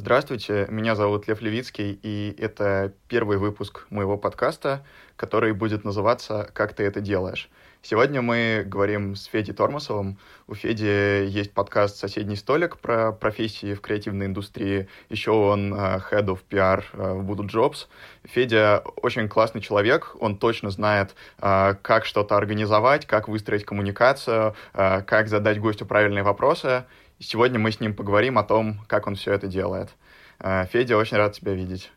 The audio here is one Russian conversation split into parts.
Здравствуйте, меня зовут Лев Левицкий, и это первый выпуск моего подкаста, который будет называться «Как ты это делаешь?». Сегодня мы говорим с Федей Тормосовым. У Феди есть подкаст «Соседний столик» про профессии в креативной индустрии. Еще он uh, Head of PR uh, в Voodoo Jobs. Федя очень классный человек. Он точно знает, uh, как что-то организовать, как выстроить коммуникацию, как задать гостю правильные вопросы. Сегодня мы с ним поговорим о том, как он все это делает. Uh, Федя, очень рад тебя видеть.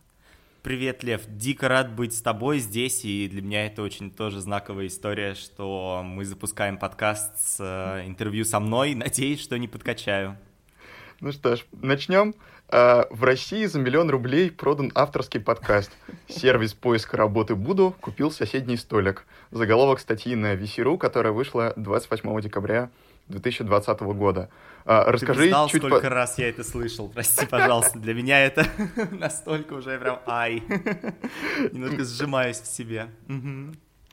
Привет, Лев. Дико рад быть с тобой здесь, и для меня это очень тоже знаковая история, что мы запускаем подкаст с э, интервью со мной. Надеюсь, что не подкачаю. Ну что ж, начнем. Uh, в России за миллион рублей продан авторский подкаст. Сервис поиска работы Буду купил соседний столик. Заголовок статьи на VC.ru, которая вышла 28 декабря 2020 года. А, расскажи Ты знал, чуть сколько по... раз я это слышал, прости, пожалуйста. Для меня это настолько уже прям ай. Немножко сжимаюсь в себе.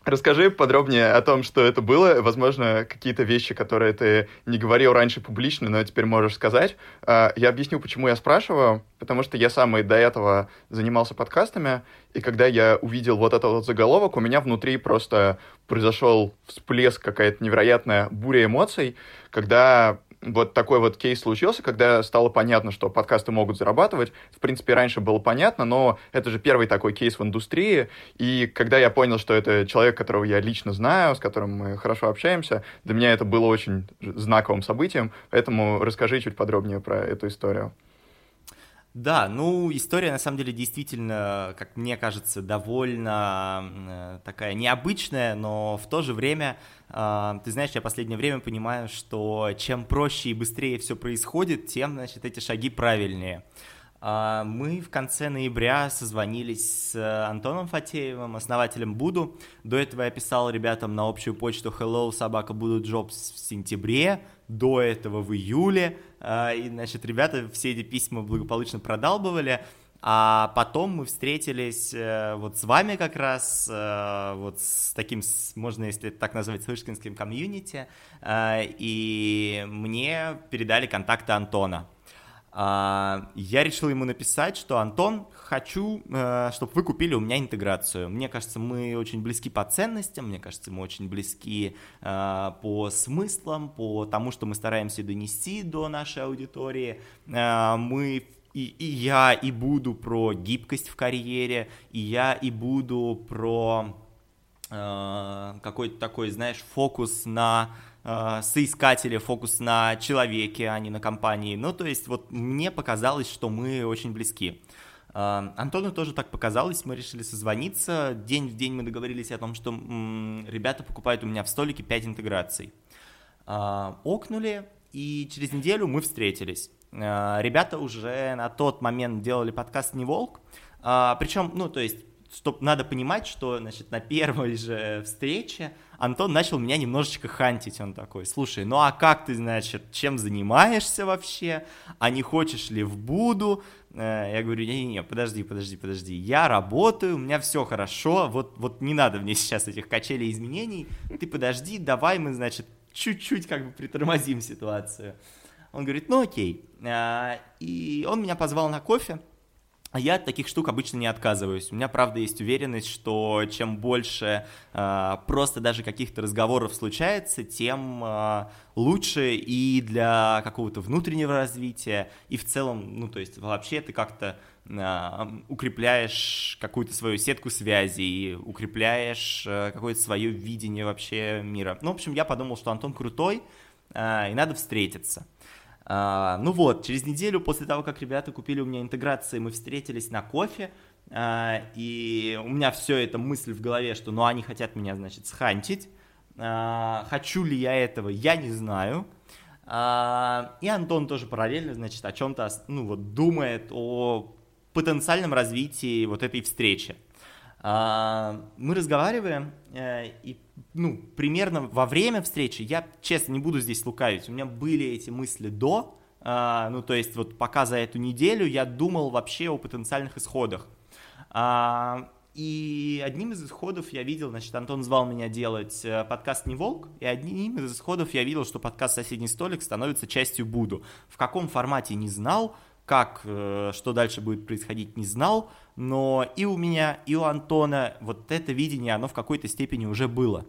Расскажи подробнее о том, что это было. Возможно, какие-то вещи, которые ты не говорил раньше публично, но теперь можешь сказать. А, я объясню, почему я спрашиваю. Потому что я сам и до этого занимался подкастами, и когда я увидел вот этот вот заголовок, у меня внутри просто произошел всплеск, какая-то невероятная буря эмоций, когда вот такой вот кейс случился, когда стало понятно, что подкасты могут зарабатывать. В принципе, раньше было понятно, но это же первый такой кейс в индустрии. И когда я понял, что это человек, которого я лично знаю, с которым мы хорошо общаемся, для меня это было очень знаковым событием. Поэтому расскажи чуть подробнее про эту историю. Да, ну, история, на самом деле, действительно, как мне кажется, довольно э, такая необычная, но в то же время, э, ты знаешь, я последнее время понимаю, что чем проще и быстрее все происходит, тем, значит, эти шаги правильнее. Э, мы в конце ноября созвонились с Антоном Фатеевым, основателем Буду. До этого я писал ребятам на общую почту hello собака Буду Jobs в сентябре, до этого в июле, а, и, значит, ребята все эти письма благополучно продалбывали, а потом мы встретились э, вот с вами как раз, э, вот с таким, можно если так назвать, слышкинским комьюнити, э, и мне передали контакты Антона. А, я решил ему написать, что Антон, хочу, э, чтобы вы купили у меня интеграцию. Мне кажется, мы очень близки по ценностям, мне кажется, мы очень близки э, по смыслам, по тому, что мы стараемся донести до нашей аудитории. Э, мы и, и я и буду про гибкость в карьере, и я и буду про какой-то такой, знаешь, фокус на э, соискателя, фокус на человеке, а не на компании. Ну, то есть вот мне показалось, что мы очень близки. Э, Антону тоже так показалось, мы решили созвониться. День в день мы договорились о том, что м, ребята покупают у меня в столике 5 интеграций. Э, окнули, и через неделю мы встретились. Э, ребята уже на тот момент делали подкаст «Не волк», причем, ну, то есть что надо понимать, что, значит, на первой же встрече Антон начал меня немножечко хантить. Он такой, слушай, ну а как ты, значит, чем занимаешься вообще? А не хочешь ли в Буду? Э, я говорю, не-не-не, подожди, подожди, подожди. Я работаю, у меня все хорошо, вот, вот не надо мне сейчас этих качелей изменений. Ты подожди, давай мы, значит, чуть-чуть как бы притормозим ситуацию. Он говорит, ну окей. Э, и он меня позвал на кофе. Я от таких штук обычно не отказываюсь. У меня, правда, есть уверенность, что чем больше э, просто даже каких-то разговоров случается, тем э, лучше и для какого-то внутреннего развития, и в целом, ну, то есть вообще ты как-то э, укрепляешь какую-то свою сетку связей, укрепляешь э, какое-то свое видение вообще мира. Ну, в общем, я подумал, что Антон крутой, э, и надо встретиться. А, ну вот, через неделю после того, как ребята купили у меня интеграции, мы встретились на кофе, а, и у меня все это мысль в голове, что ну они хотят меня, значит, схантить. А, хочу ли я этого, я не знаю. И Антон тоже параллельно, значит, о чем-то, ну вот, думает о потенциальном развитии вот этой встречи. Мы разговариваем, э, и ну, примерно во время встречи, я, честно, не буду здесь лукавить, у меня были эти мысли до, а, ну, то есть вот пока за эту неделю я думал вообще о потенциальных исходах. А, и одним из исходов я видел, значит, Антон звал меня делать э, подкаст «Не волк», и одним из исходов я видел, что подкаст «Соседний столик» становится частью Буду. В каком формате не знал, как, что дальше будет происходить, не знал, но и у меня, и у Антона вот это видение, оно в какой-то степени уже было.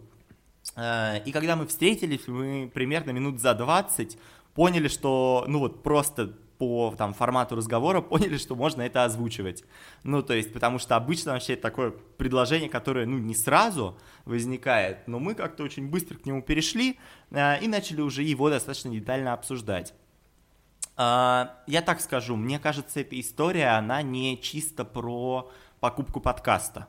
И когда мы встретились, мы примерно минут за 20 поняли, что, ну вот просто по там, формату разговора поняли, что можно это озвучивать. Ну, то есть, потому что обычно вообще это такое предложение, которое, ну, не сразу возникает, но мы как-то очень быстро к нему перешли э, и начали уже его достаточно детально обсуждать. Э, я так скажу, мне кажется, эта история, она не чисто про покупку подкаста.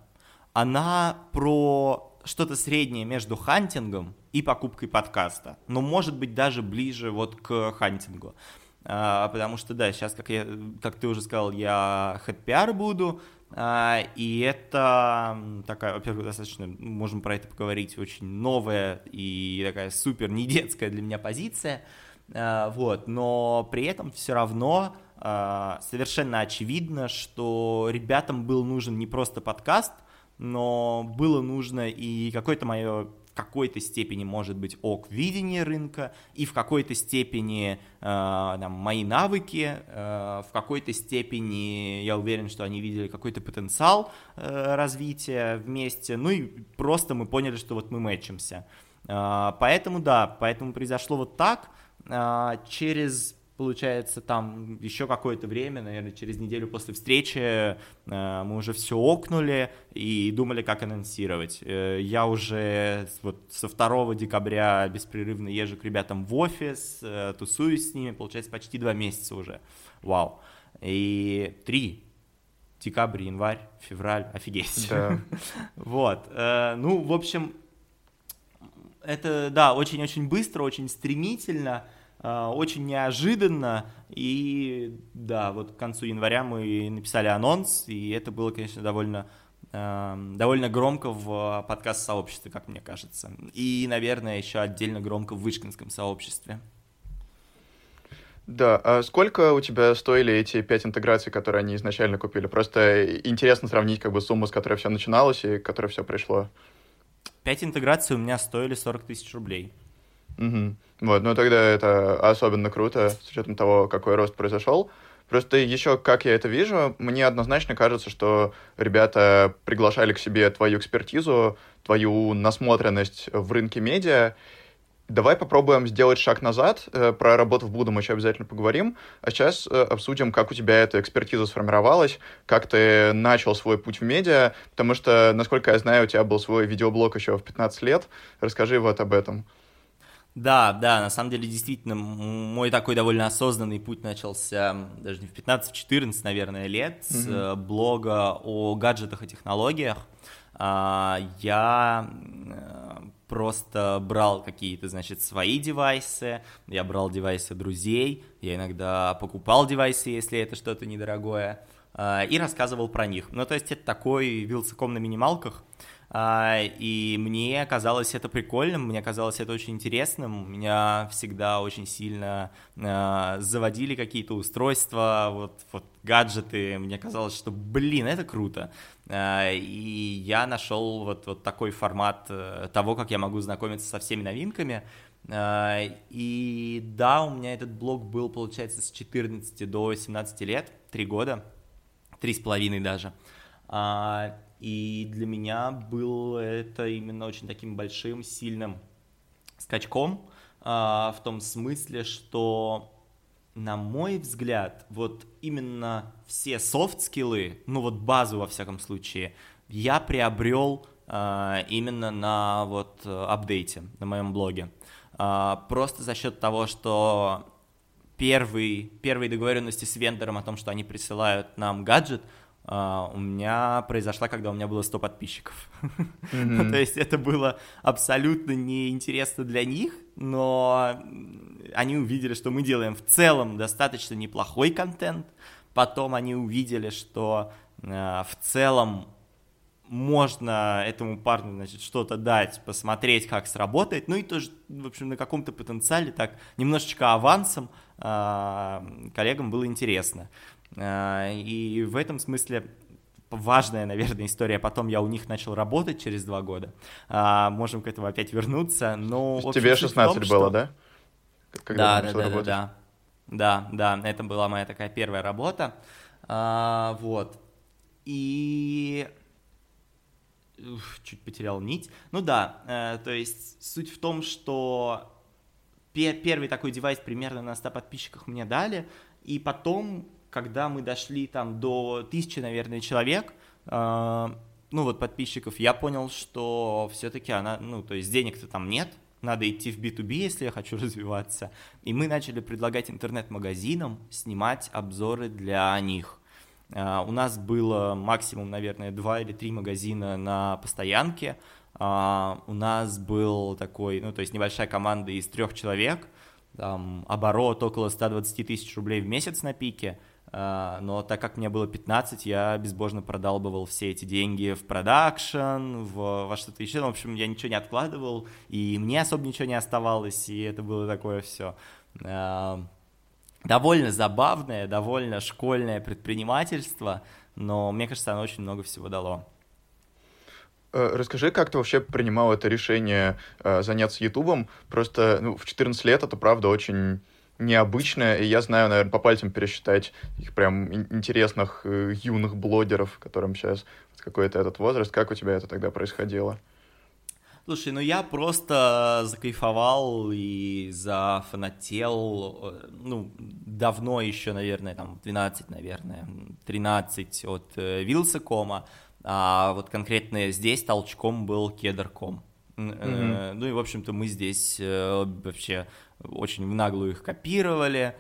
Она про что-то среднее между хантингом и покупкой подкаста, но может быть даже ближе вот к хантингу. А, потому что, да, сейчас, как, я, как ты уже сказал, я head PR буду, а, и это такая, во-первых, достаточно, можем про это поговорить, очень новая и такая супер не детская для меня позиция, а, вот, но при этом все равно совершенно очевидно, что ребятам был нужен не просто подкаст, но было нужно и какое-то мое в какой-то степени может быть ок видение рынка, и в какой-то степени э, там, мои навыки, э, в какой-то степени я уверен, что они видели какой-то потенциал э, развития вместе, ну и просто мы поняли, что вот мы мэчимся. Э, поэтому да, поэтому произошло вот так. Э, через получается, там еще какое-то время, наверное, через неделю после встречи э, мы уже все окнули и думали, как анонсировать. Э, я уже вот со 2 декабря беспрерывно езжу к ребятам в офис, э, тусуюсь с ними, получается, почти два месяца уже. Вау. И три. Декабрь, январь, февраль, офигеть. Да. вот. Ну, в общем, это, да, очень-очень быстро, очень стремительно. А, очень неожиданно, и да, вот к концу января мы написали анонс, и это было, конечно, довольно довольно громко в подкаст-сообществе, как мне кажется. И, наверное, еще отдельно громко в вышкинском сообществе. Да, а сколько у тебя стоили эти пять интеграций, которые они изначально купили? Просто интересно сравнить как бы сумму, с которой все начиналось и которой все пришло. Пять интеграций у меня стоили 40 тысяч рублей. Угу. Вот, ну тогда это особенно круто, с учетом того, какой рост произошел. Просто еще, как я это вижу, мне однозначно кажется, что ребята приглашали к себе твою экспертизу, твою насмотренность в рынке медиа. Давай попробуем сделать шаг назад. Э, про работу в будущем еще обязательно поговорим. А сейчас э, обсудим, как у тебя эта экспертиза сформировалась, как ты начал свой путь в медиа, потому что, насколько я знаю, у тебя был свой видеоблог еще в 15 лет. Расскажи вот об этом. Да, да, на самом деле, действительно, мой такой довольно осознанный путь начался даже не в 15-14, наверное, лет с mm-hmm. блога о гаджетах и технологиях. Я э, просто брал какие-то, значит, свои девайсы, я брал девайсы друзей, я иногда покупал девайсы, если это что-то недорогое, а, и рассказывал про них. Ну, то есть это такой вилсаком на минималках, а, и мне казалось это прикольным, мне казалось это очень интересным, меня всегда очень сильно а, заводили какие-то устройства, вот, вот гаджеты, мне казалось, что, блин, это круто. А, и я нашел вот, вот такой формат э, того, как я могу знакомиться со всеми новинками, и да, у меня этот блог был, получается, с 14 до 17 лет, 3 года, три с половиной даже. И для меня было это именно очень таким большим, сильным скачком, а, в том смысле, что, на мой взгляд, вот именно все софт-скиллы, ну вот базу во всяком случае, я приобрел а, именно на вот апдейте, на моем блоге. А, просто за счет того, что первый, первые договоренности с вендором о том, что они присылают нам гаджет – Uh, у меня произошла, когда у меня было 100 подписчиков. Mm-hmm. То есть это было абсолютно неинтересно для них, но они увидели, что мы делаем в целом достаточно неплохой контент. Потом они увидели, что uh, в целом можно этому парню, значит, что-то дать, посмотреть, как сработает, ну и тоже, в общем, на каком-то потенциале так немножечко авансом э, коллегам было интересно. А, и в этом смысле важная, наверное, история. Потом я у них начал работать через два года. А, можем к этому опять вернуться. Но, Тебе 16 том, было, что... да? Когда да, да, да, да, да. Да, да, это была моя такая первая работа. А, вот. И чуть потерял нить. Ну да, э, то есть суть в том, что первый такой девайс примерно на 100 подписчиках мне дали, и потом, когда мы дошли там до тысячи, наверное, человек, э, ну вот подписчиков, я понял, что все-таки она, ну то есть денег-то там нет, надо идти в B2B, если я хочу развиваться. И мы начали предлагать интернет-магазинам снимать обзоры для них. Uh, у нас было максимум, наверное, два или три магазина на постоянке. Uh, у нас был такой, ну, то есть небольшая команда из трех человек, там, оборот около 120 тысяч рублей в месяц на пике, но так как мне было 15, я безбожно продалбывал все эти деньги в продакшн, в, во что-то еще, в общем, я ничего не откладывал, и мне особо ничего не оставалось, и это было такое все довольно забавное, довольно школьное предпринимательство, но мне кажется, оно очень много всего дало. Э, расскажи, как ты вообще принимал это решение э, заняться Ютубом? Просто ну, в 14 лет это, правда, очень необычное, и я знаю, наверное, по пальцам пересчитать их прям интересных э, юных блогеров, которым сейчас какой-то этот возраст. Как у тебя это тогда происходило? Слушай, ну я просто закайфовал и зафанател, э, ну, давно еще, наверное, там, 12, наверное, 13 от э, Вилсакома, а вот конкретно здесь толчком был Кедрком. Mm-hmm. Ну и, в общем-то, мы здесь э, вообще очень в наглую их копировали,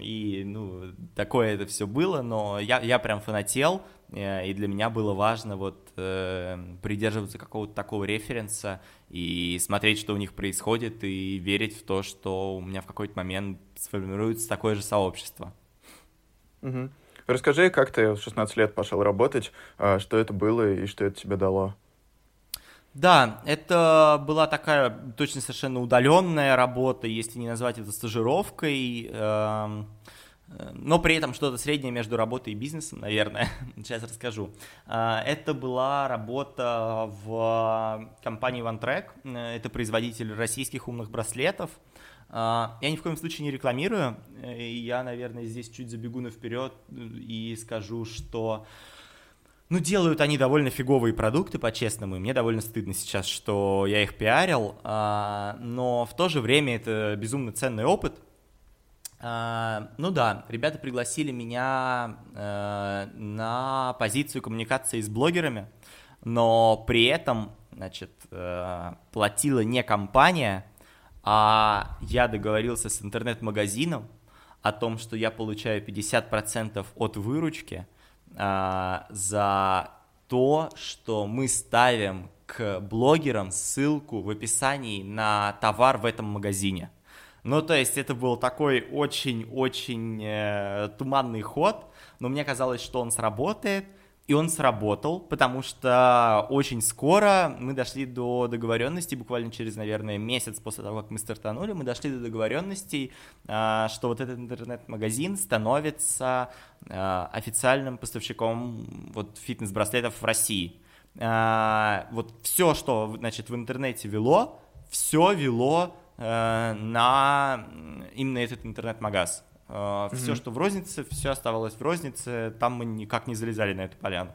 и, ну, такое это все было, но я, я прям фанател, Э, и для меня было важно вот э, придерживаться какого-то такого референса и смотреть, что у них происходит, и верить в то, что у меня в какой-то момент сформируется такое же сообщество. Угу. Расскажи, как ты в 16 лет пошел работать, а, что это было и что это тебе дало? Да, это была такая точно совершенно удаленная работа, если не назвать это стажировкой. Э, но при этом что-то среднее между работой и бизнесом, наверное. Сейчас расскажу. А, это была работа в компании OneTrack. Это производитель российских умных браслетов. А, я ни в коем случае не рекламирую. Я, наверное, здесь чуть забегу на вперед и скажу, что ну, делают они довольно фиговые продукты, по-честному, и мне довольно стыдно сейчас, что я их пиарил, а, но в то же время это безумно ценный опыт – а, ну да, ребята пригласили меня э, на позицию коммуникации с блогерами, но при этом, значит, э, платила не компания, а я договорился с интернет-магазином о том, что я получаю 50% от выручки э, за то, что мы ставим к блогерам ссылку в описании на товар в этом магазине. Ну, то есть это был такой очень-очень э, туманный ход, но мне казалось, что он сработает, и он сработал, потому что очень скоро мы дошли до договоренности, буквально через, наверное, месяц после того, как мы стартанули, мы дошли до договоренностей, э, что вот этот интернет-магазин становится э, официальным поставщиком вот фитнес-браслетов в России. Э, вот все, что, значит, в интернете вело, все вело Э, на именно этот интернет-магаз. Mm-hmm. Все, что в рознице, все оставалось в рознице, там мы никак не залезали на эту поляну.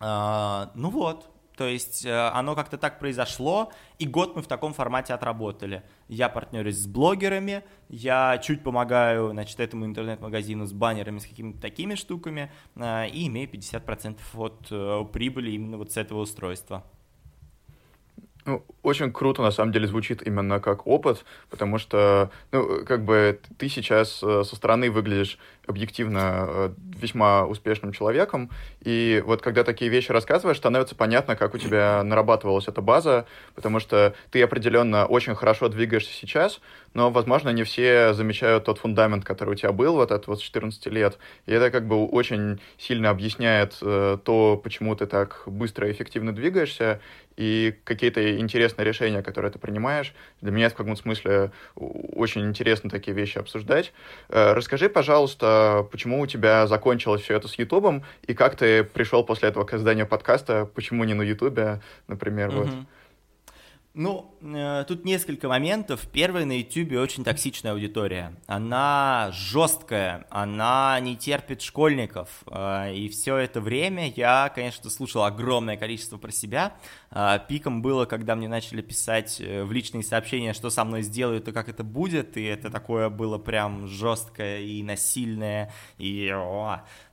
Э, ну вот, то есть оно как-то так произошло, и год мы в таком формате отработали. Я партнерюсь с блогерами, я чуть помогаю, значит, этому интернет-магазину с баннерами, с какими-то такими штуками, и имею 50% от прибыли именно вот с этого устройства. Ну, очень круто, на самом деле, звучит именно как опыт, потому что, ну, как бы ты сейчас э, со стороны выглядишь объективно э, весьма успешным человеком, и вот когда такие вещи рассказываешь, становится понятно, как у тебя нарабатывалась эта база, потому что ты определенно очень хорошо двигаешься сейчас, но, возможно, не все замечают тот фундамент, который у тебя был вот этот вот с 14 лет, и это как бы очень сильно объясняет э, то, почему ты так быстро и эффективно двигаешься, и какие-то интересные решения, которые ты принимаешь. Для меня в каком-то смысле очень интересно такие вещи обсуждать. Э, расскажи, пожалуйста, почему у тебя закончилось все это с Ютубом, и как ты пришел после этого к созданию подкаста, почему не на Ютубе, например, mm-hmm. вот. Ну, э, тут несколько моментов. Первый, на YouTube очень токсичная аудитория. Она жесткая, она не терпит школьников. Э, и все это время я, конечно, слушал огромное количество про себя. Э, пиком было, когда мне начали писать э, в личные сообщения, что со мной сделают и как это будет. И это такое было прям жесткое и насильное. И...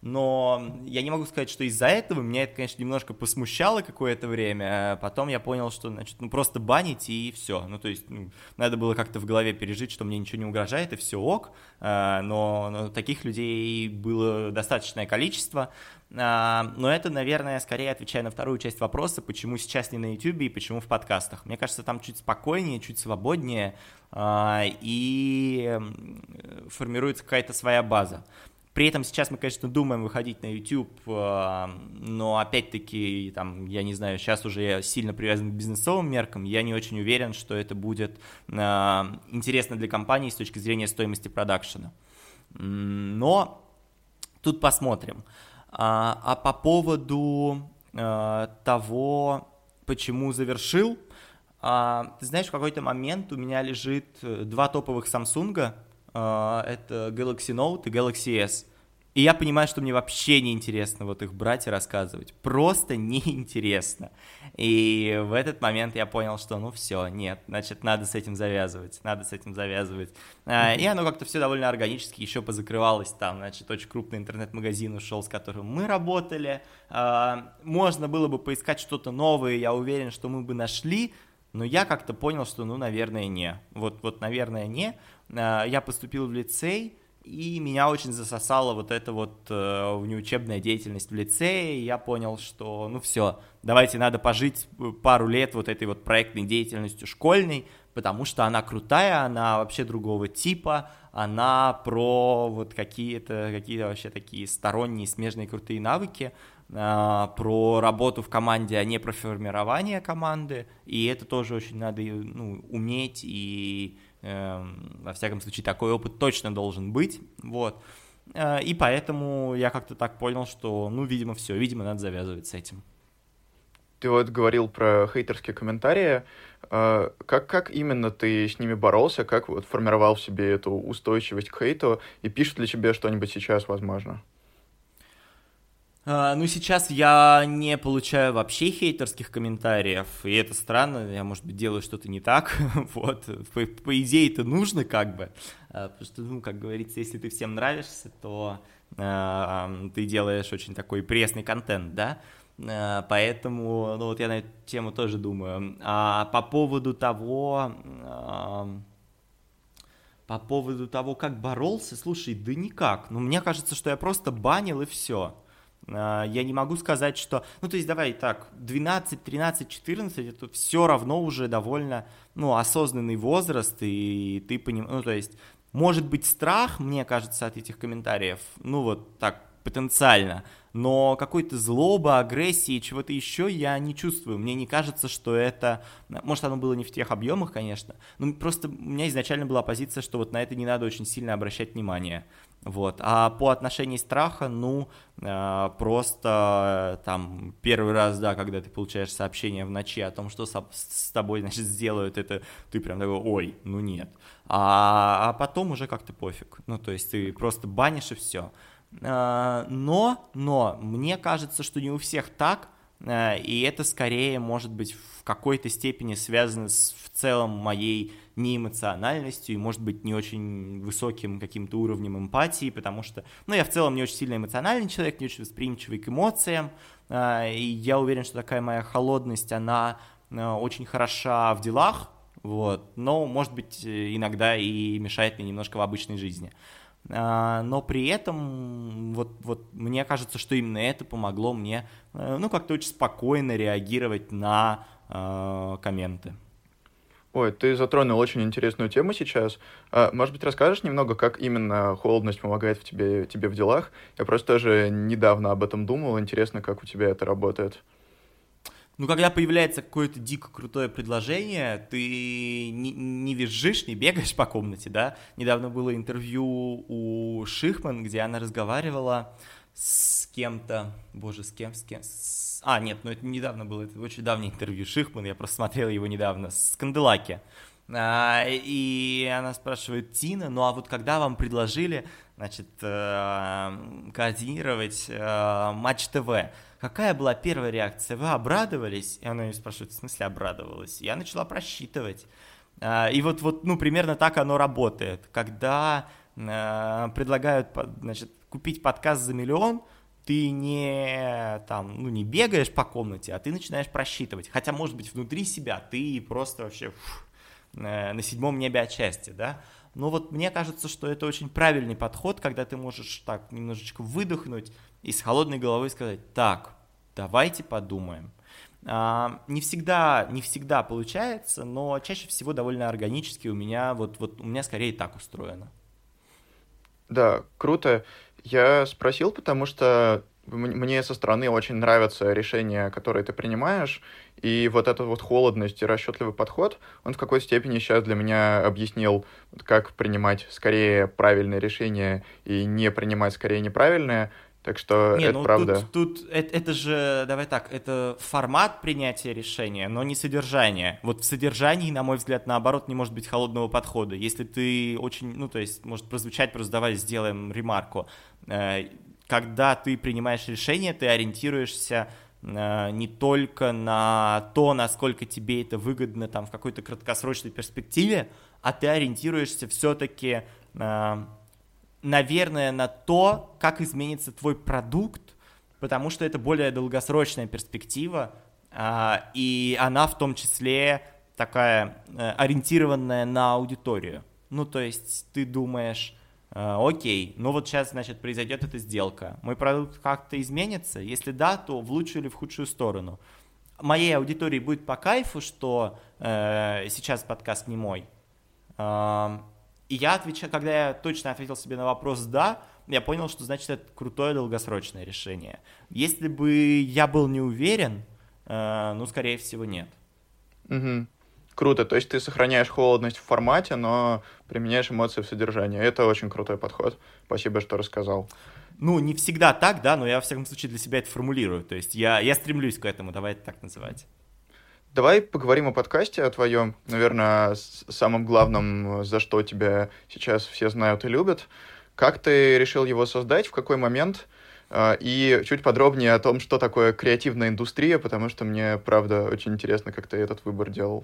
Но я не могу сказать, что из-за этого меня это, конечно, немножко посмущало какое-то время. Потом я понял, что, значит, ну просто забанить, и все. Ну, то есть, ну, надо было как-то в голове пережить, что мне ничего не угрожает, и все ок, а, но, но таких людей было достаточное количество, а, но это, наверное, скорее отвечая на вторую часть вопроса, почему сейчас не на YouTube и почему в подкастах. Мне кажется, там чуть спокойнее, чуть свободнее, а, и формируется какая-то своя база. При этом сейчас мы, конечно, думаем выходить на YouTube, а, но опять-таки, там, я не знаю, сейчас уже я сильно привязан к бизнесовым меркам, я не очень уверен, что это будет а, интересно для компании с точки зрения стоимости продакшена. Но тут посмотрим. А, а по поводу того, почему завершил, ты знаешь, в какой-то момент у меня лежит э, два топовых Samsung, это Galaxy Note и Galaxy S. И я понимаю, что мне вообще не интересно вот их брать и рассказывать. Просто неинтересно. И в этот момент я понял, что ну все, нет, значит, надо с этим завязывать, надо с этим завязывать. Mm-hmm. И оно как-то все довольно органически еще позакрывалось там, значит, очень крупный интернет-магазин ушел, с которым мы работали. А, можно было бы поискать что-то новое, я уверен, что мы бы нашли, но я как-то понял, что, ну, наверное, не. Вот, вот, наверное, не. А, я поступил в лицей, и меня очень засосала вот эта вот э, внеучебная деятельность в лицее, и я понял, что, ну, все, давайте надо пожить пару лет вот этой вот проектной деятельностью школьной, потому что она крутая, она вообще другого типа, она про вот какие-то какие вообще такие сторонние смежные крутые навыки, про работу в команде, а не про формирование команды, и это тоже очень надо ну, уметь, и э, во всяком случае такой опыт точно должен быть, вот. Э, и поэтому я как-то так понял, что, ну, видимо, все, видимо, надо завязывать с этим. Ты вот говорил про хейтерские комментарии. Как, как именно ты с ними боролся? Как вот формировал в себе эту устойчивость к хейту? И пишут ли тебе что-нибудь сейчас, возможно? Ну, сейчас я не получаю вообще хейтерских комментариев, и это странно, я, может быть, делаю что-то не так, вот, по, по идее это нужно как бы, uh, потому что, ну, как говорится, если ты всем нравишься, то uh, ты делаешь очень такой пресный контент, да, поэтому, ну, вот я на эту тему тоже думаю. А по поводу того, по поводу того, как боролся, слушай, да никак, ну, мне кажется, что я просто банил и все, а, я не могу сказать, что... Ну, то есть, давай так, 12, 13, 14, это все равно уже довольно, ну, осознанный возраст, и ты понимаешь... Ну, то есть, может быть, страх, мне кажется, от этих комментариев, ну, вот так, потенциально, но какой-то злобы, агрессии, чего-то еще я не чувствую. Мне не кажется, что это... Может, оно было не в тех объемах, конечно, но просто у меня изначально была позиция, что вот на это не надо очень сильно обращать внимание. Вот. А по отношению страха, ну, э, просто э, там первый раз, да, когда ты получаешь сообщение в ночи о том, что с, тобой, значит, сделают это, ты прям такой, ой, ну нет. А, а потом уже как-то пофиг. Ну, то есть ты просто банишь и все. Э, но, но, мне кажется, что не у всех так, и это скорее может быть в какой-то степени связано с в целом моей неэмоциональностью и, может быть, не очень высоким каким-то уровнем эмпатии, потому что, ну, я в целом не очень сильно эмоциональный человек, не очень восприимчивый к эмоциям, а, и я уверен, что такая моя холодность, она а, очень хороша в делах, вот, но, может быть, иногда и мешает мне немножко в обычной жизни. А, но при этом вот, вот мне кажется, что именно это помогло мне ну как-то очень спокойно реагировать на э, комменты. Ой, ты затронул очень интересную тему сейчас. А, может быть, расскажешь немного, как именно холодность помогает в тебе, тебе в делах? Я просто тоже недавно об этом думал. Интересно, как у тебя это работает. Ну, когда появляется какое-то дико крутое предложение, ты не, не визжишь, не бегаешь по комнате, да? Недавно было интервью у Шихман, где она разговаривала с кем-то, боже, с кем, с кем, с А, нет, ну это недавно было, это очень давнее интервью Шихман, я просто смотрел его недавно, с Канделаки. А, и она спрашивает, Тина, ну а вот когда вам предложили, значит, э, координировать э, Матч ТВ, какая была первая реакция? Вы обрадовались? И она ее спрашивает, в смысле обрадовалась? Я начала просчитывать. А, и вот, вот, ну, примерно так оно работает. Когда э, предлагают, значит, купить подкаст за миллион, ты не там, ну, не бегаешь по комнате, а ты начинаешь просчитывать. Хотя, может быть, внутри себя ты просто вообще фу, э, на седьмом небе от счастья, да. Но вот мне кажется, что это очень правильный подход, когда ты можешь так немножечко выдохнуть и с холодной головой сказать, так, давайте подумаем. А, не всегда, не всегда получается, но чаще всего довольно органически у меня, вот, вот у меня скорее так устроено. Да, круто. Я спросил, потому что мне со стороны очень нравятся решения, которые ты принимаешь, и вот эта вот холодность и расчетливый подход, он в какой-то степени сейчас для меня объяснил, как принимать скорее правильные решения и не принимать скорее неправильные, так что не, это ну, правда. Тут, тут это, это же, давай так, это формат принятия решения, но не содержание. Вот в содержании, на мой взгляд, наоборот, не может быть холодного подхода. Если ты очень, ну, то есть, может прозвучать, просто давай сделаем ремарку. Э, когда ты принимаешь решение, ты ориентируешься э, не только на то, насколько тебе это выгодно там в какой-то краткосрочной перспективе, а ты ориентируешься все-таки э, наверное, на то, как изменится твой продукт, потому что это более долгосрочная перспектива, а, и она в том числе такая э, ориентированная на аудиторию. Ну, то есть ты думаешь, э, окей, ну вот сейчас, значит, произойдет эта сделка, мой продукт как-то изменится? Если да, то в лучшую или в худшую сторону. Моей аудитории будет по кайфу, что э, сейчас подкаст не мой. И я отвечаю, когда я точно ответил себе на вопрос «да», я понял, что значит это крутое долгосрочное решение. Если бы я был не уверен, э, ну, скорее всего, нет. Угу. Круто, то есть ты сохраняешь холодность в формате, но применяешь эмоции в содержании. Это очень крутой подход. Спасибо, что рассказал. Ну, не всегда так, да, но я, во всяком случае, для себя это формулирую. То есть я, я стремлюсь к этому, давай это так называть. Давай поговорим о подкасте, о твоем, наверное, самом главном, за что тебя сейчас все знают и любят. Как ты решил его создать, в какой момент? А, и чуть подробнее о том, что такое креативная индустрия, потому что мне, правда, очень интересно, как ты этот выбор делал.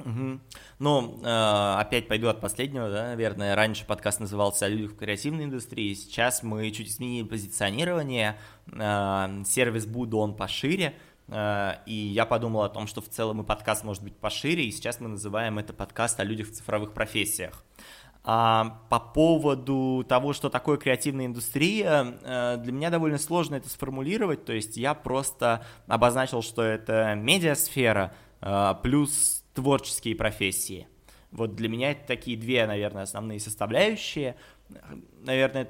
Угу. Ну, э, опять пойду от последнего, да, наверное. Раньше подкаст назывался «О людях в креативной индустрии», сейчас мы чуть изменили позиционирование. Э, сервис Буду, он пошире, Э, и я подумал о том, что в целом и подкаст может быть пошире, и сейчас мы называем это подкаст о людях в цифровых профессиях. А по поводу того, что такое креативная индустрия, э, для меня довольно сложно это сформулировать, то есть я просто обозначил, что это медиасфера э, плюс творческие профессии. Вот для меня это такие две, наверное, основные составляющие. Наверное,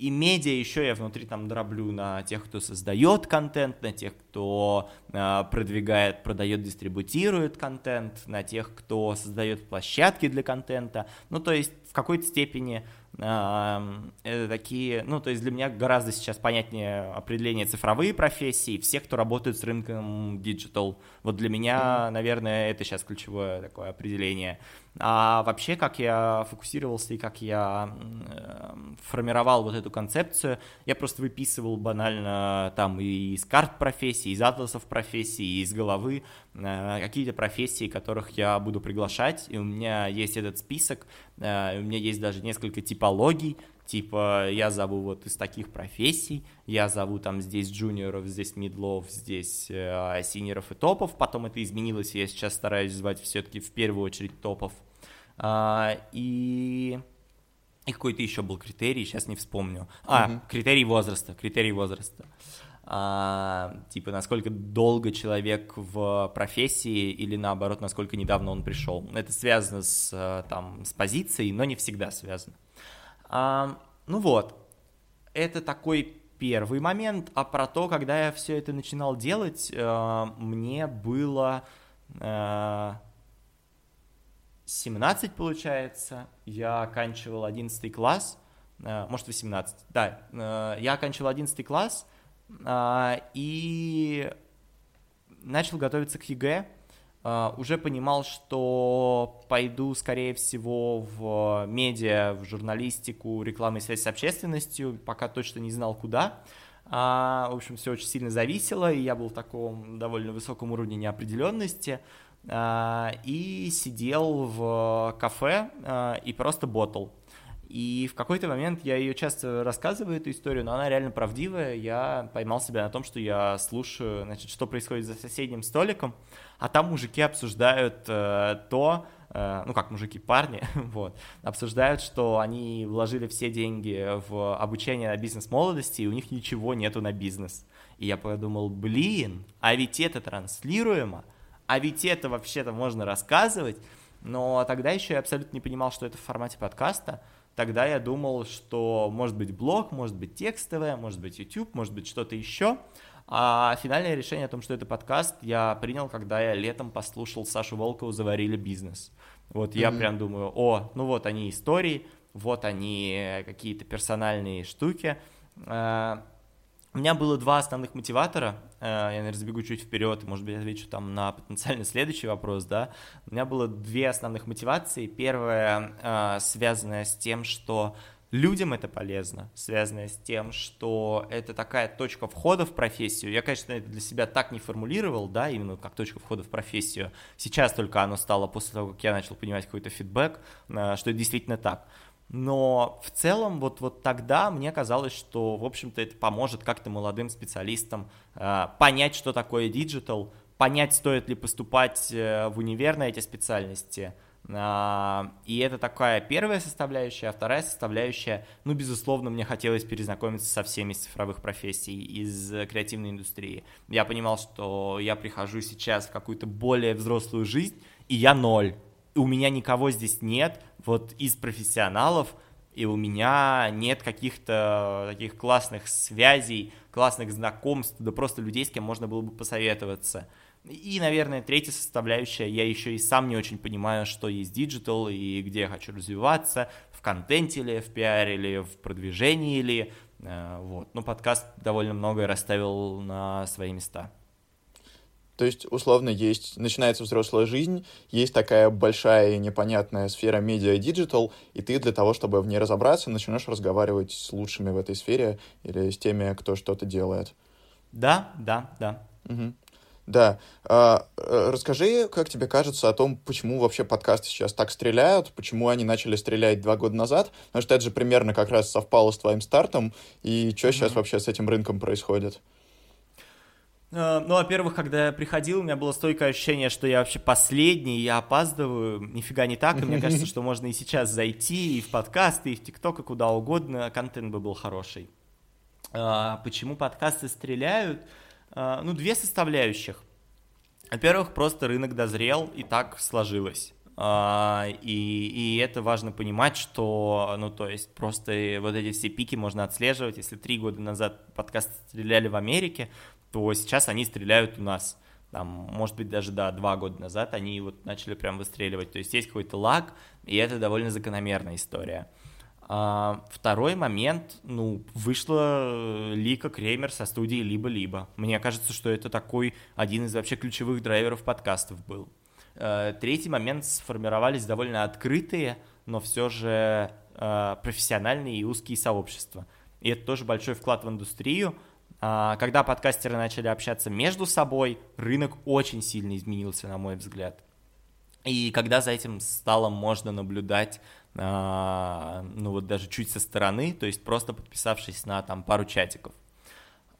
и медиа еще я внутри там дроблю на тех, кто создает контент, на тех, кто э, продвигает, продает, дистрибутирует контент, на тех, кто создает площадки для контента. Ну, то есть в какой-то степени это такие, ну, то есть для меня гораздо сейчас понятнее определение цифровые профессии, все, кто работает с рынком digital. Вот для меня, наверное, это сейчас ключевое такое определение. А вообще, как я фокусировался и как я формировал вот эту концепцию, я просто выписывал банально там и из карт профессий, из атласов профессий, из головы э, какие-то профессии, которых я буду приглашать, и у меня есть этот список, э, у меня есть даже несколько типологий, типа я зову вот из таких профессий, я зову там здесь джуниоров, здесь мидлов, здесь э, синеров и топов, потом это изменилось, я сейчас стараюсь звать все-таки в первую очередь топов. А, и... И какой-то еще был критерий, сейчас не вспомню. А, угу. критерий возраста, критерий возраста. А, типа, насколько долго человек в профессии или наоборот, насколько недавно он пришел. Это связано с, э, там, с позицией, но не всегда связано. А, ну вот, это такой первый момент, а про то, когда я все это начинал делать, э, мне было э, 17, получается, я оканчивал 11 класс, э, может 18, да, э, я оканчивал 11 класс, и начал готовиться к ЕГЭ, уже понимал, что пойду, скорее всего, в медиа, в журналистику, рекламу и связь с общественностью, пока точно не знал, куда. Э, в общем, все очень сильно зависело, и я был в таком довольно высоком уровне неопределенности. Uh, и сидел в кафе и просто ботал. И в какой-то момент я ее часто рассказываю, эту историю, но она реально правдивая. Я поймал себя на том, что я слушаю, значит, что происходит за соседним столиком, а там мужики обсуждают э, то, э, ну как мужики, парни, вот, обсуждают, что они вложили все деньги в обучение на бизнес-молодости, и у них ничего нету на бизнес. И я подумал, блин, а ведь это транслируемо, а ведь это вообще-то можно рассказывать, но тогда еще я абсолютно не понимал, что это в формате подкаста, Тогда я думал, что может быть блог, может быть текстовое, может быть YouTube, может быть что-то еще. А финальное решение о том, что это подкаст, я принял, когда я летом послушал Сашу Волкову «Заварили бизнес». Вот я mm-hmm. прям думаю, о, ну вот они истории, вот они какие-то персональные штуки. А, у меня было два основных мотиватора. Э, я, наверное, разбегу чуть вперед, может быть, отвечу там на потенциально следующий вопрос, да. У меня было две основных мотивации. Первая э, связанная с тем, что людям это полезно, связанная с тем, что это такая точка входа в профессию. Я, конечно, это для себя так не формулировал, да, именно как точка входа в профессию. Сейчас только оно стало после того, как я начал понимать какой-то фидбэк, э, что это действительно так. Но в целом вот, вот тогда мне казалось, что, в общем-то, это поможет как-то молодым специалистам э, понять, что такое digital, понять, стоит ли поступать э, в универ на эти специальности. Э, и это такая первая составляющая, а вторая составляющая, ну, безусловно, мне хотелось перезнакомиться со всеми цифровых профессий из креативной индустрии. Я понимал, что я прихожу сейчас в какую-то более взрослую жизнь, и я ноль у меня никого здесь нет, вот из профессионалов, и у меня нет каких-то таких классных связей, классных знакомств, да просто людей, с кем можно было бы посоветоваться. И, наверное, третья составляющая, я еще и сам не очень понимаю, что есть digital и где я хочу развиваться, в контенте или в пиаре, или в продвижении, или э, вот. Ну, подкаст довольно многое расставил на свои места. То есть, условно, есть, начинается взрослая жизнь, есть такая большая и непонятная сфера медиа и digital, и ты для того, чтобы в ней разобраться, начинаешь разговаривать с лучшими в этой сфере или с теми, кто что-то делает. Да, да, да. Угу. Да. А, э, расскажи, как тебе кажется, о том, почему вообще подкасты сейчас так стреляют, почему они начали стрелять два года назад, потому что это же примерно как раз совпало с твоим стартом, и что mm-hmm. сейчас вообще с этим рынком происходит? Э, ну, во-первых, когда я приходил, у меня было стойкое ощущение, что я вообще последний, я опаздываю. Нифига не так, и мне кажется, что можно и сейчас зайти, и в подкасты, и в ТикТок, и куда угодно, контент бы был хороший. Э, почему подкасты стреляют? Э, ну, две составляющих. Во-первых, просто рынок дозрел, и так сложилось. и, и это важно понимать, что, ну, то есть просто вот эти все пики можно отслеживать. Если три года назад подкасты стреляли в Америке, то сейчас они стреляют у нас. Там, может быть, даже, да, два года назад они вот начали прям выстреливать. То есть есть какой-то лаг, и это довольно закономерная история. А, второй момент, ну, вышла Лика Кремер со студии «Либо-либо». Мне кажется, что это такой один из вообще ключевых драйверов подкастов был. А, третий момент, сформировались довольно открытые, но все же а, профессиональные и узкие сообщества. И это тоже большой вклад в индустрию – а, когда подкастеры начали общаться между собой, рынок очень сильно изменился, на мой взгляд. И когда за этим стало можно наблюдать, ну вот даже чуть со стороны, то есть просто подписавшись на там пару чатиков.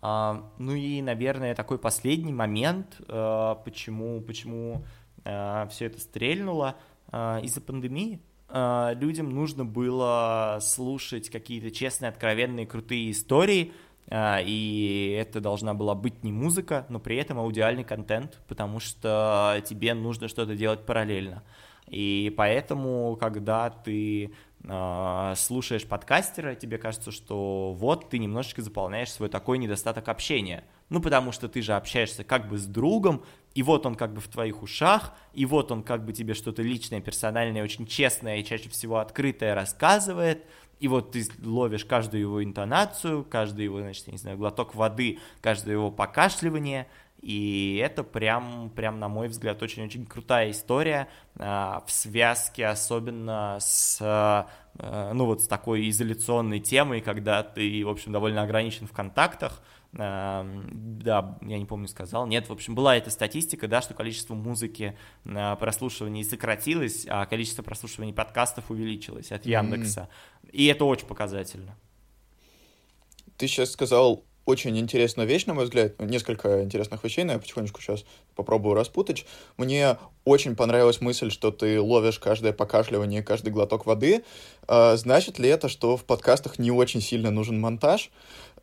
А, ну и, наверное, такой последний момент, почему, почему все это стрельнуло из-за пандемии. Людям нужно было слушать какие-то честные, откровенные, крутые истории, а, и это должна была быть не музыка, но при этом аудиальный контент, потому что тебе нужно что-то делать параллельно. И поэтому, когда ты э, слушаешь подкастера, тебе кажется, что вот ты немножечко заполняешь свой такой недостаток общения. Ну, потому что ты же общаешься как бы с другом, и вот он как бы в твоих ушах, и вот он как бы тебе что-то личное, персональное, очень честное и чаще всего открытое рассказывает, И вот ты ловишь каждую его интонацию, каждый его, значит, я не знаю, глоток воды, каждое его покашливание, и это прям, прям на мой взгляд, очень-очень крутая история а, в связке, особенно с, а, ну вот с такой изоляционной темой, когда ты, в общем, довольно ограничен в контактах, да, я не помню, сказал, нет, в общем, была эта статистика, да, что количество музыки прослушиваний сократилось, а количество прослушиваний подкастов увеличилось от Яндекса, mm-hmm. и это очень показательно. Ты сейчас сказал очень интересная вещь, на мой взгляд, несколько интересных вещей, но я потихонечку сейчас попробую распутать. Мне очень понравилась мысль, что ты ловишь каждое покашливание, каждый глоток воды. А, значит ли это, что в подкастах не очень сильно нужен монтаж?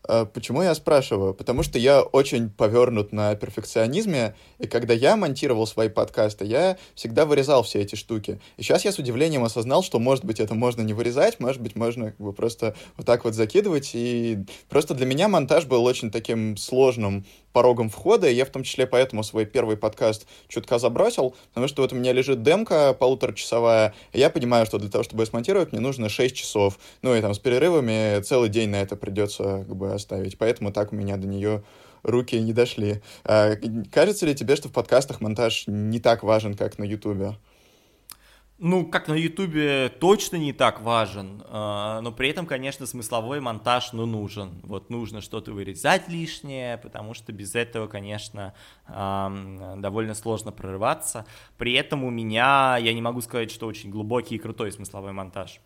А, почему я спрашиваю? Потому что я очень повернут на перфекционизме, и когда я монтировал свои подкасты, я всегда вырезал все эти штуки. И сейчас я с удивлением осознал, что, может быть, это можно не вырезать, может быть, можно как бы просто вот так вот закидывать. И просто для меня монтаж был очень таким сложным порогом входа, и я в том числе поэтому свой первый подкаст чутка забросил, потому что вот у меня лежит демка полуторачасовая, и я понимаю, что для того, чтобы ее смонтировать, мне нужно 6 часов. Ну и там с перерывами целый день на это придется как бы оставить. Поэтому так у меня до нее руки не дошли. А, кажется ли тебе, что в подкастах монтаж не так важен, как на Ютубе? Ну, как на Ютубе точно не так важен, а, но при этом, конечно, смысловой монтаж, ну, нужен. Вот нужно что-то вырезать лишнее, потому что без этого, конечно, довольно сложно прорываться. При этом у меня, я не могу сказать, что очень глубокий и крутой смысловой монтаж.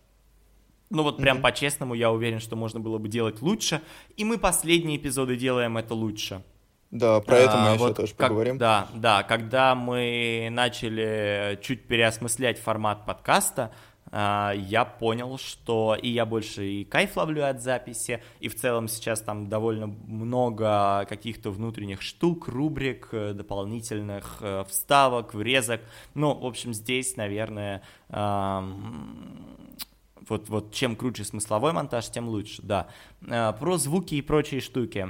Ну вот прям mm-hmm. по-честному я уверен, что можно было бы делать лучше, и мы последние эпизоды делаем это лучше. Да, про это мы а, еще вот тоже как, поговорим. Да, да, когда мы начали чуть переосмыслять формат подкаста, а, я понял, что и я больше и кайф ловлю от записи, и в целом сейчас там довольно много каких-то внутренних штук, рубрик, э, дополнительных э, вставок, врезок. Ну, в общем, здесь, наверное, вот, вот чем круче смысловой монтаж, тем лучше, да. А, про звуки и прочие штуки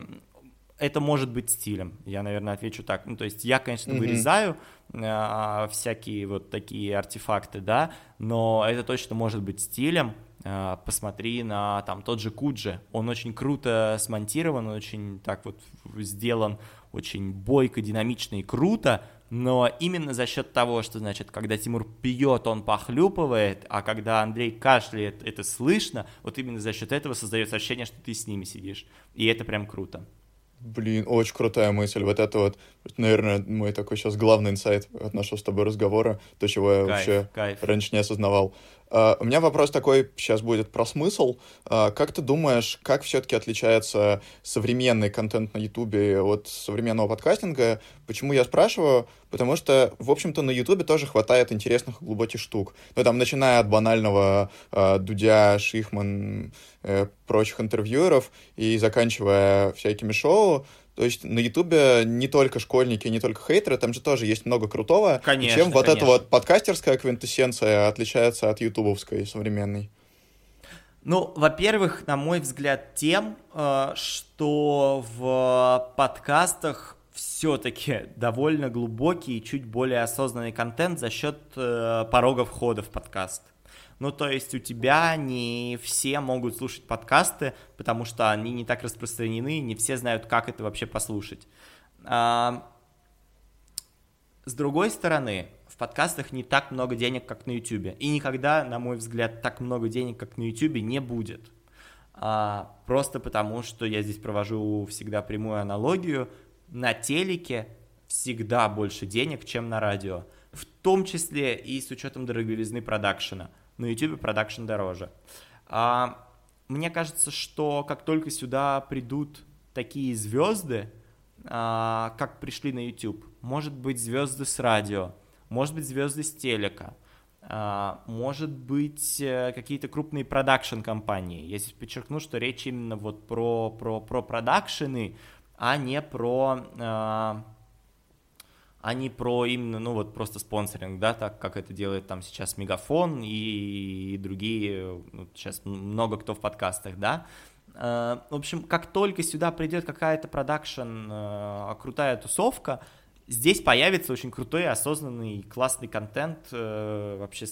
это может быть стилем. Я, наверное, отвечу так. Ну, то есть я, конечно, mm-hmm. вырезаю э, всякие вот такие артефакты, да, но это точно может быть стилем. Э, посмотри на там тот же Куджи. Он очень круто смонтирован, очень так вот сделан, очень бойко, динамично и круто, но именно за счет того, что, значит, когда Тимур пьет, он похлюпывает, а когда Андрей кашляет, это слышно, вот именно за счет этого создается ощущение, что ты с ними сидишь. И это прям круто. Блин, очень крутая мысль. Вот это вот, наверное, мой такой сейчас главный инсайт от нашего с тобой разговора, то, чего я кайф, вообще кайф. раньше не осознавал. Uh, у меня вопрос такой сейчас будет про смысл. Uh, как ты думаешь, как все-таки отличается современный контент на Ютубе от современного подкастинга? Почему я спрашиваю? Потому что, в общем-то, на Ютубе тоже хватает интересных глубоких штук. Ну, там, начиная от банального uh, Дудя, Шихман, э, прочих интервьюеров и заканчивая всякими шоу, то есть на Ютубе не только школьники, не только хейтеры, там же тоже есть много крутого. Конечно, Чем вот конечно. эта вот подкастерская квинтэссенция отличается от ютубовской современной? Ну, во-первых, на мой взгляд, тем, э, что в подкастах все-таки довольно глубокий и чуть более осознанный контент за счет э, порога входа в подкаст. Ну, то есть у тебя не все могут слушать подкасты, потому что они не так распространены, не все знают, как это вообще послушать. А, с другой стороны, в подкастах не так много денег, как на YouTube. И никогда, на мой взгляд, так много денег, как на YouTube, не будет. А, просто потому, что я здесь провожу всегда прямую аналогию. На телеке всегда больше денег, чем на радио. В том числе и с учетом дороговизны продакшена на YouTube продакшн дороже. А, мне кажется, что как только сюда придут такие звезды, а, как пришли на YouTube, может быть звезды с радио, может быть звезды с телека, а, может быть э, какие-то крупные продакшн-компании. Я здесь подчеркну, что речь именно вот про, про, про продакшены, а не про а, а не про именно, ну вот просто спонсоринг, да, так как это делает там сейчас Мегафон и, другие, ну, сейчас много кто в подкастах, да. Э, в общем, как только сюда придет какая-то продакшн, э, крутая тусовка, здесь появится очень крутой, осознанный, классный контент, э, вообще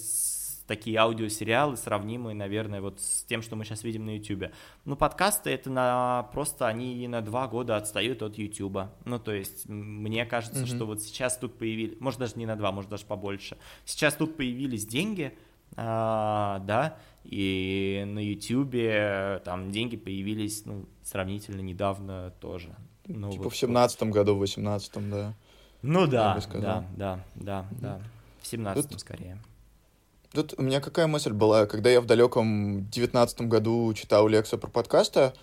такие аудиосериалы, сравнимые, наверное, вот с тем, что мы сейчас видим на YouTube. Ну, подкасты это на просто они на два года отстают от YouTube. Ну, то есть, мне кажется, mm-hmm. что вот сейчас тут появились, может даже не на два, может даже побольше. Сейчас тут появились деньги, а, да, и на YouTube там деньги появились, ну, сравнительно недавно тоже. Ну, типа вот, в семнадцатом году, в восемнадцатом, да. Ну да, да, да, да, да. В семнадцатом скорее. Тут у меня какая мысль была, когда я в далеком девятнадцатом году читал лекцию про подкасты,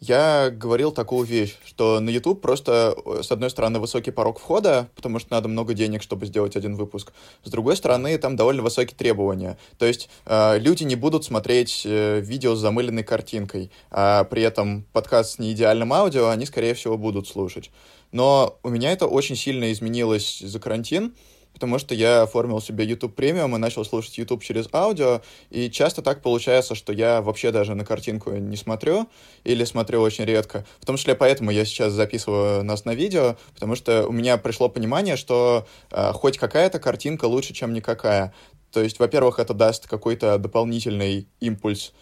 я говорил такую вещь, что на YouTube просто, э, с одной стороны, высокий порог входа, потому что надо много денег, чтобы сделать один выпуск. С другой стороны, там довольно высокие требования. То есть э, люди не будут смотреть э, видео с замыленной картинкой, а при этом подкаст с неидеальным аудио они, скорее всего, будут слушать. Но у меня это очень сильно изменилось за карантин потому что я оформил себе YouTube премиум и начал слушать YouTube через аудио, и часто так получается, что я вообще даже на картинку не смотрю, или смотрю очень редко. В том числе поэтому я сейчас записываю нас на видео, потому что у меня пришло понимание, что э, хоть какая-то картинка лучше, чем никакая. То есть, во-первых, это даст какой-то дополнительный импульс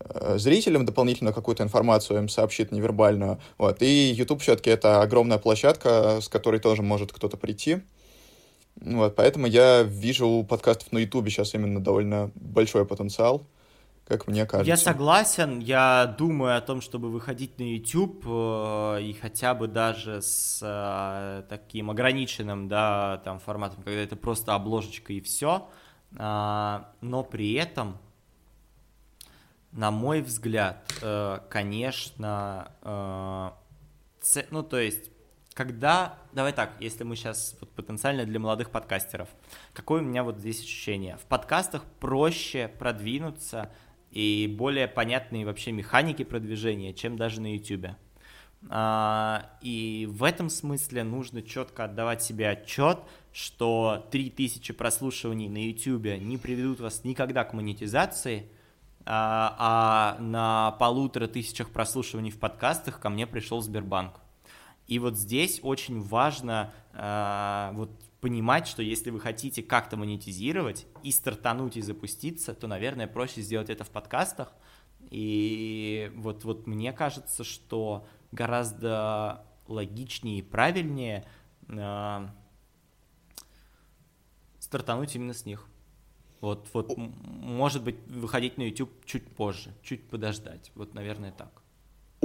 э, зрителям дополнительно какую-то информацию им сообщит невербальную. Вот. И YouTube все-таки это огромная площадка, с которой тоже может кто-то прийти. Вот, поэтому я вижу у подкастов на Ютубе сейчас именно довольно большой потенциал, как мне кажется. Я согласен, я думаю о том, чтобы выходить на YouTube э, и хотя бы даже с э, таким ограниченным, да, там форматом, когда это просто обложечка и все, э, но при этом, на мой взгляд, конечно, ну то есть когда, давай так, если мы сейчас вот потенциально для молодых подкастеров, какое у меня вот здесь ощущение? В подкастах проще продвинуться и более понятные вообще механики продвижения, чем даже на YouTube. А, и в этом смысле нужно четко отдавать себе отчет, что 3000 прослушиваний на YouTube не приведут вас никогда к монетизации, а, а на полутора тысячах прослушиваний в подкастах ко мне пришел Сбербанк. И вот здесь очень важно э, вот понимать, что если вы хотите как-то монетизировать и стартануть и запуститься, то, наверное, проще сделать это в подкастах. И вот, вот мне кажется, что гораздо логичнее и правильнее э, стартануть именно с них. Вот, вот, может быть, выходить на YouTube чуть позже, чуть подождать. Вот, наверное, так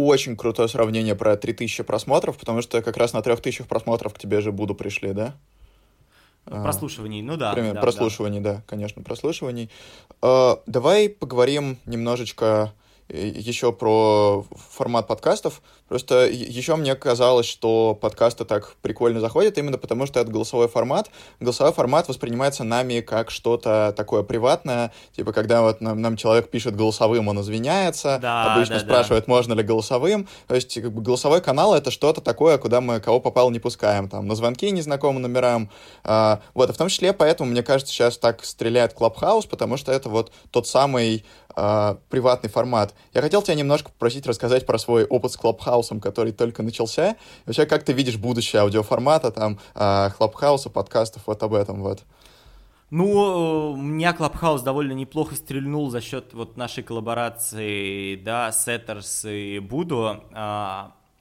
очень крутое сравнение про 3000 просмотров, потому что как раз на 3000 просмотров к тебе же Буду пришли, да? А, прослушиваний, ну да. Примерно, да прослушиваний, да. да, конечно, прослушиваний. Uh, давай поговорим немножечко еще про формат подкастов. Просто еще мне казалось, что подкасты так прикольно заходят именно потому, что это голосовой формат. Голосовой формат воспринимается нами как что-то такое приватное. Типа, когда вот нам, нам человек пишет голосовым, он извиняется. Да, обычно да, спрашивает, да. можно ли голосовым. То есть как бы, голосовой канал — это что-то такое, куда мы кого попал не пускаем. Там, на звонки незнакомым номерам. А, вот, и в том числе поэтому, мне кажется, сейчас так стреляет Клабхаус, потому что это вот тот самый э, приватный формат. Я хотел тебя немножко попросить рассказать про свой опыт с Клабхаусом, который только начался. И вообще, как ты видишь будущее аудиоформата, там, э, Clubhouse а, подкастов, вот об этом вот. Ну, меня Clubhouse довольно неплохо стрельнул за счет вот нашей коллаборации, да, Setters и Буду.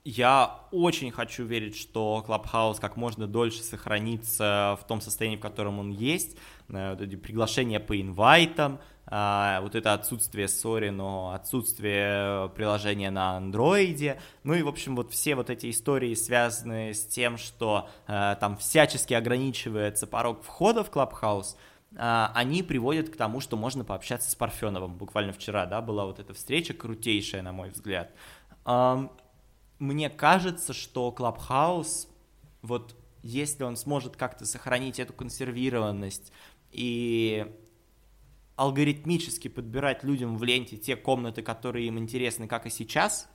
Я очень хочу верить, что Clubhouse как можно дольше сохранится в том состоянии, в котором он есть. Э, приглашения по инвайтам, а, вот это отсутствие sorry, но отсутствие приложения на андроиде, ну и, в общем, вот все вот эти истории, связанные с тем, что а, там всячески ограничивается порог входа в Clubhouse, а, они приводят к тому, что можно пообщаться с Парфеновым. Буквально вчера, да, была вот эта встреча крутейшая, на мой взгляд. А, мне кажется, что Clubhouse, вот если он сможет как-то сохранить эту консервированность и алгоритмически подбирать людям в ленте те комнаты, которые им интересны, как и сейчас.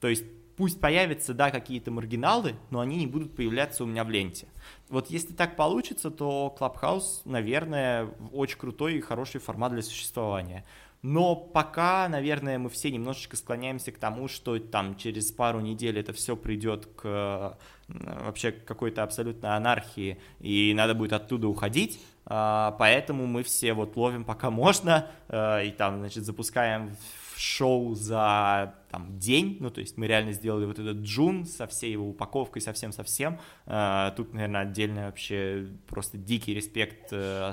То есть пусть появятся, да, какие-то маргиналы, но они не будут появляться у меня в ленте. Вот если так получится, то Clubhouse, наверное, очень крутой и хороший формат для существования. Но пока, наверное, мы все немножечко склоняемся к тому, что там через пару недель это все придет к вообще какой-то абсолютной анархии, и надо будет оттуда уходить, а, поэтому мы все вот ловим пока можно, э, и там, значит, запускаем шоу за там, день, ну, то есть мы реально сделали вот этот джун со всей его упаковкой, совсем-совсем. Uh, тут, наверное, отдельно вообще просто дикий респект uh,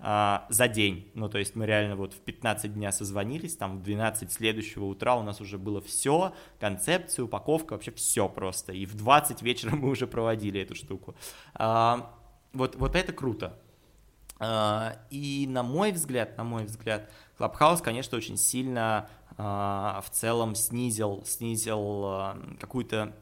Uh, за день. Ну, то есть мы реально вот в 15 дня созвонились, там в 12 следующего утра у нас уже было все, концепция, упаковка, вообще все просто. И в 20 вечера мы уже проводили эту штуку. Uh, вот, вот это круто. Uh, и на мой взгляд, на мой взгляд, Clubhouse, конечно, очень сильно э, в целом снизил, снизил э, какую-то,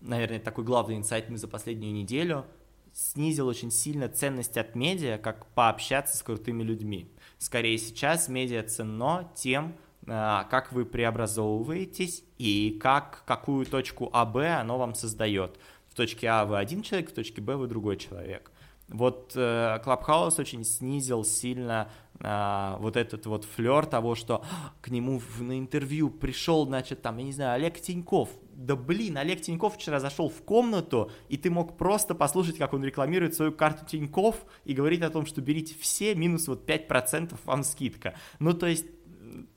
наверное, такой главный инсайт мы за последнюю неделю, снизил очень сильно ценность от медиа, как пообщаться с крутыми людьми. Скорее сейчас медиа ценно тем, э, как вы преобразовываетесь и как, какую точку А, Б оно вам создает. В точке А вы один человек, в точке Б вы другой человек. Вот э, Clubhouse очень снизил сильно э, вот этот вот флер того, что «А, к нему в, на интервью пришел, значит, там, я не знаю, Олег Тиньков. Да блин, Олег Тиньков вчера зашел в комнату, и ты мог просто послушать, как он рекламирует свою карту Тиньков и говорит о том, что берите все, минус вот 5% вам скидка. Ну, то есть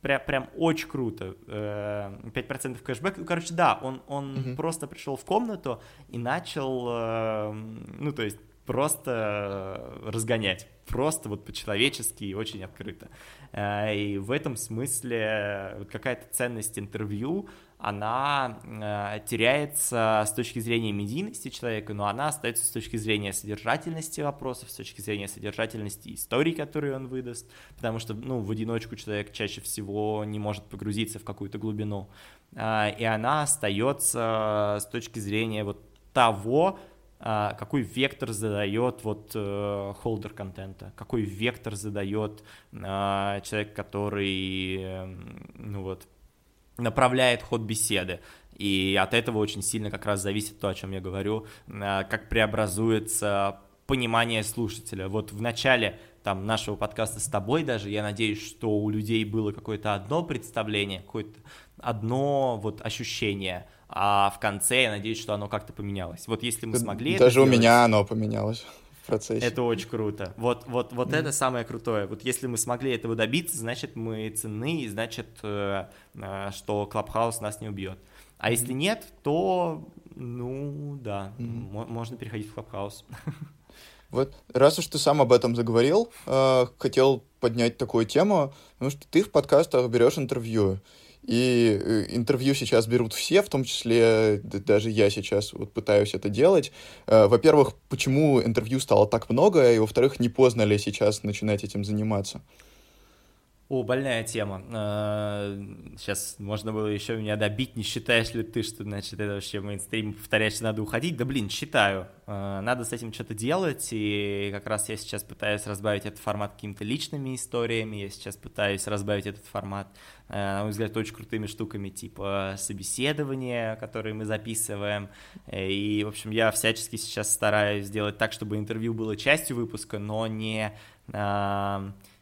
прям, прям очень круто. 5% кэшбэк. Ну, короче, да, он, он угу. просто пришел в комнату и начал, э, ну, то есть просто разгонять, просто вот по-человечески и очень открыто. Э, и в этом смысле вот какая-то ценность интервью, она э, теряется с точки зрения медийности человека, но она остается с точки зрения содержательности вопросов, с точки зрения содержательности истории, которые он выдаст, потому что, ну, в одиночку человек чаще всего не может погрузиться в какую-то глубину, э, и она остается с точки зрения вот того, а, какой вектор задает вот э, холдер контента, какой вектор задает а, человек, который эм, ну вот, направляет ход беседы. И от этого очень сильно как раз зависит то, о чем я говорю, а, как преобразуется понимание слушателя. Вот в начале там нашего подкаста с тобой даже, я надеюсь, что у людей было какое-то одно представление, какое-то одно вот ощущение – а в конце я надеюсь, что оно как-то поменялось. Вот если мы смогли Даже у сделать, меня оно поменялось процессе. Это очень круто. Вот, вот, вот mm. это самое крутое. Вот если мы смогли этого добиться, значит мы ценны, и значит, э, э, что Clubhouse нас не убьет. А если нет, то, ну, да, mm. можно переходить в Clubhouse. Вот, раз уж ты сам об этом заговорил, э, хотел поднять такую тему, потому что ты в подкастах берешь интервью. И э, интервью сейчас берут все, в том числе даже я сейчас вот пытаюсь это делать. Э, во-первых, почему интервью стало так много, и во-вторых, не поздно ли сейчас начинать этим заниматься? О, больная тема. Сейчас э, можно было еще меня добить, не считаешь ли ты, что, значит, это вообще мейнстрим, повторять, что надо уходить? Да блин, считаю. Э, надо с этим что-то делать, и как раз я сейчас пытаюсь разбавить этот формат какими-то личными историями, я сейчас пытаюсь разбавить этот формат, э, на мой взгляд, очень крутыми штуками, типа собеседования, которые мы записываем, и, в общем, я всячески сейчас стараюсь сделать так, чтобы интервью было частью выпуска, но не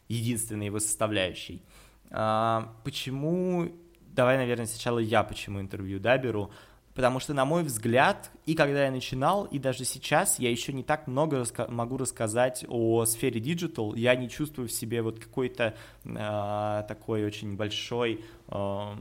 единственной его составляющей. А, почему, давай, наверное, сначала я почему интервью, да, беру, потому что, на мой взгляд, и когда я начинал, и даже сейчас я еще не так много раска- могу рассказать о сфере digital, я не чувствую в себе вот какой-то э, такой очень большой э,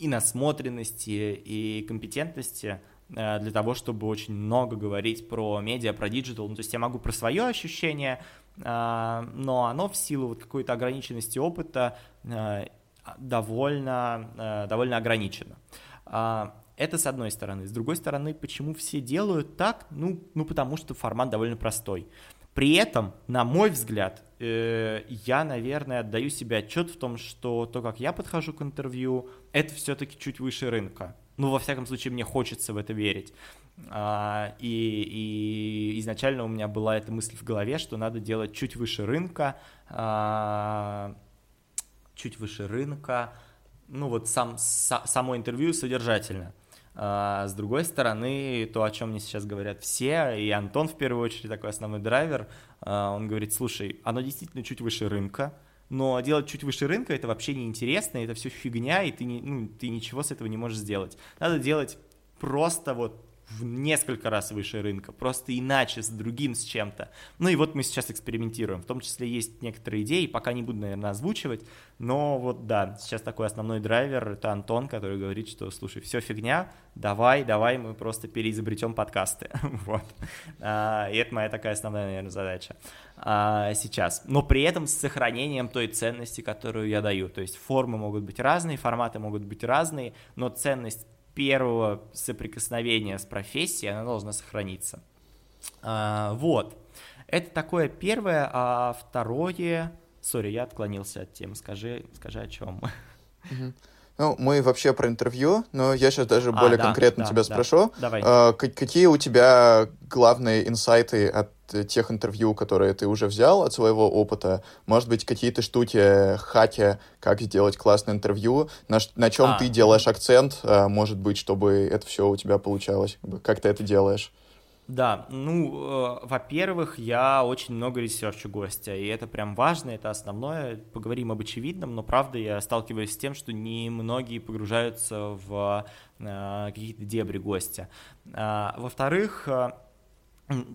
и насмотренности, и компетентности э, для того, чтобы очень много говорить про медиа, про digital. Ну, то есть я могу про свое ощущение но оно в силу вот какой-то ограниченности опыта а, довольно, а, довольно ограничено. Это с одной стороны. С другой стороны, почему все делают так? Ну, ну потому что формат довольно простой. При этом, на мой взгляд, э, я, наверное, отдаю себе отчет в том, что то, как я подхожу к интервью, это все-таки чуть выше рынка. Ну, во всяком случае, мне хочется в это верить. А, и, и изначально у меня была эта мысль в голове, что надо делать чуть выше рынка, а, чуть выше рынка, ну вот сам, само интервью содержательно. А, с другой стороны, то, о чем мне сейчас говорят все, и Антон в первую очередь такой основной драйвер, он говорит, слушай, оно действительно чуть выше рынка, но делать чуть выше рынка это вообще неинтересно, это все фигня, и ты, не, ну, ты ничего с этого не можешь сделать. Надо делать просто вот в несколько раз выше рынка, просто иначе, с другим, с чем-то. Ну и вот мы сейчас экспериментируем, в том числе есть некоторые идеи, пока не буду, наверное, озвучивать, но вот да, сейчас такой основной драйвер, это Антон, который говорит, что, слушай, все фигня, давай, давай, мы просто переизобретем подкасты, вот. А, и это моя такая основная, наверное, задача а, сейчас, но при этом с сохранением той ценности, которую я даю, то есть формы могут быть разные, форматы могут быть разные, но ценность первого соприкосновения с профессией, она должна сохраниться. А, вот. Это такое первое, а второе... Сори, я отклонился от темы. Скажи, скажи о чем. Ну, мы вообще про интервью, но я сейчас даже а, более да, конкретно да, тебя да. спрошу. Давай. А, какие у тебя главные инсайты от тех интервью, которые ты уже взял от своего опыта? Может быть, какие-то штуки, хаки, как сделать классное интервью? На, на чем а. ты делаешь акцент, а, может быть, чтобы это все у тебя получалось? Как ты это делаешь? Да, ну, э, во-первых, я очень много ресерчу гостя, и это прям важно, это основное. Поговорим об очевидном, но правда я сталкиваюсь с тем, что не многие погружаются в э, какие-то дебри гостя. А, во-вторых, э,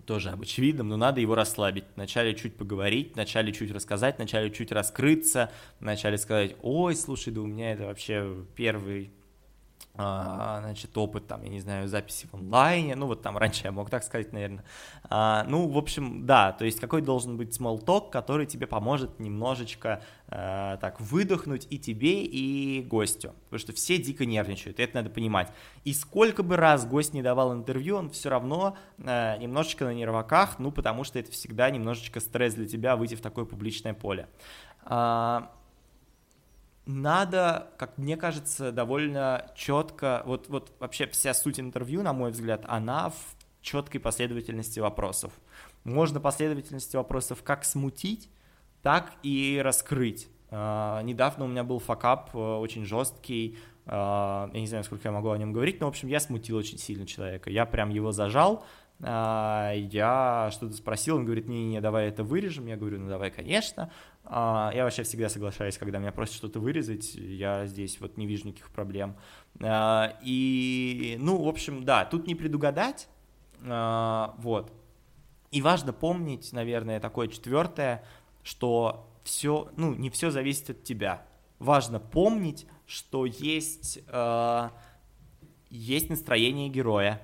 тоже об очевидном, но надо его расслабить. Вначале чуть поговорить, вначале чуть рассказать, вначале чуть раскрыться, вначале сказать, ой, слушай, да у меня это вообще первый а, значит, опыт, там, я не знаю, записи в онлайне, ну, вот там раньше я мог так сказать, наверное. А, ну, в общем, да, то есть какой должен быть talk, который тебе поможет немножечко а, так выдохнуть и тебе, и гостю, потому что все дико нервничают, и это надо понимать. И сколько бы раз гость не давал интервью, он все равно а, немножечко на нерваках, ну, потому что это всегда немножечко стресс для тебя выйти в такое публичное поле. А, надо, как мне кажется, довольно четко, вот, вот вообще вся суть интервью, на мой взгляд, она в четкой последовательности вопросов. Можно последовательности вопросов как смутить, так и раскрыть. Uh, недавно у меня был факап uh, очень жесткий, uh, я не знаю, сколько я могу о нем говорить, но, в общем, я смутил очень сильно человека. Я прям его зажал, я что-то спросил, он говорит, не-не, давай это вырежем, я говорю, ну давай, конечно, а, я вообще всегда соглашаюсь, когда меня просят что-то вырезать, я здесь вот не вижу никаких проблем. А, и, ну, в общем, да, тут не предугадать, а, вот. И важно помнить, наверное, такое четвертое, что все, ну, не все зависит от тебя. Важно помнить, что есть, есть настроение героя,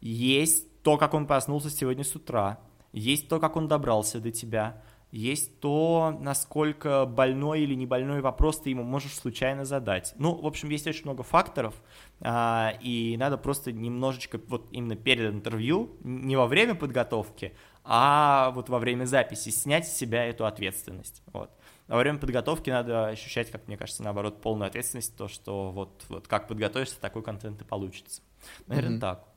есть то, как он проснулся сегодня с утра, есть то, как он добрался до тебя, есть то, насколько больной или не больной вопрос ты ему можешь случайно задать. Ну, в общем, есть очень много факторов, а, и надо просто немножечко вот именно перед интервью, не во время подготовки, а вот во время записи снять с себя эту ответственность. Вот. Во время подготовки надо ощущать, как мне кажется, наоборот, полную ответственность, то, что вот, вот как подготовишься, такой контент и получится. Наверное, mm-hmm. так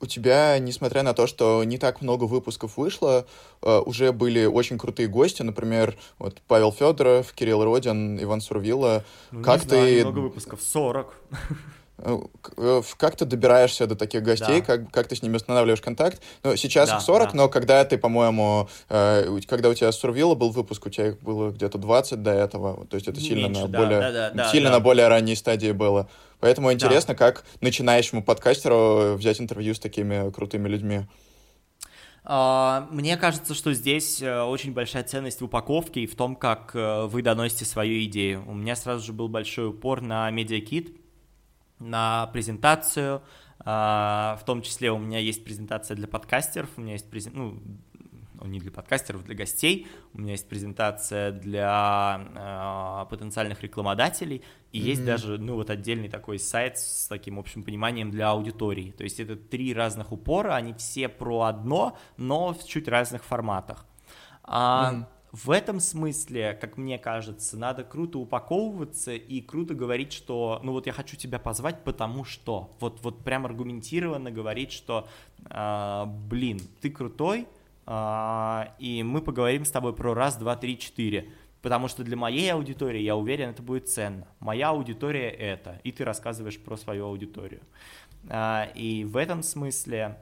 у тебя, несмотря на то, что не так много выпусков вышло, э, уже были очень крутые гости, например, вот Павел Федоров, Кирилл Родин, Иван Сурвилла. Ну, как не ты... много выпусков, 40. Э, э, как ты добираешься до таких гостей, да. как, как ты с ними устанавливаешь контакт? Ну, сейчас да, 40, да. но когда ты, по-моему, э, когда у тебя Сурвилла был выпуск, у тебя их было где-то 20 до этого, то есть это сильно, Меньше, на, да, более, да, да, сильно да. на более ранней стадии было. Поэтому интересно, да. как начинающему подкастеру взять интервью с такими крутыми людьми. А, мне кажется, что здесь очень большая ценность в упаковке и в том, как вы доносите свою идею. У меня сразу же был большой упор на MediaKit, на презентацию, а, в том числе у меня есть презентация для подкастеров, у меня есть презентация, ну, ну, не для подкастеров, для гостей. У меня есть презентация для э, потенциальных рекламодателей, и mm-hmm. есть даже, ну, вот отдельный такой сайт с таким общим пониманием для аудитории. То есть это три разных упора, они все про одно, но в чуть разных форматах. А, mm-hmm. В этом смысле, как мне кажется, надо круто упаковываться и круто говорить, что, ну вот я хочу тебя позвать, потому что, вот, вот прям аргументированно говорить, что, э, блин, ты крутой, э, и мы поговорим с тобой про раз, два, три, четыре. Потому что для моей аудитории, я уверен, это будет ценно. Моя аудитория это, и ты рассказываешь про свою аудиторию. Э, и в этом смысле,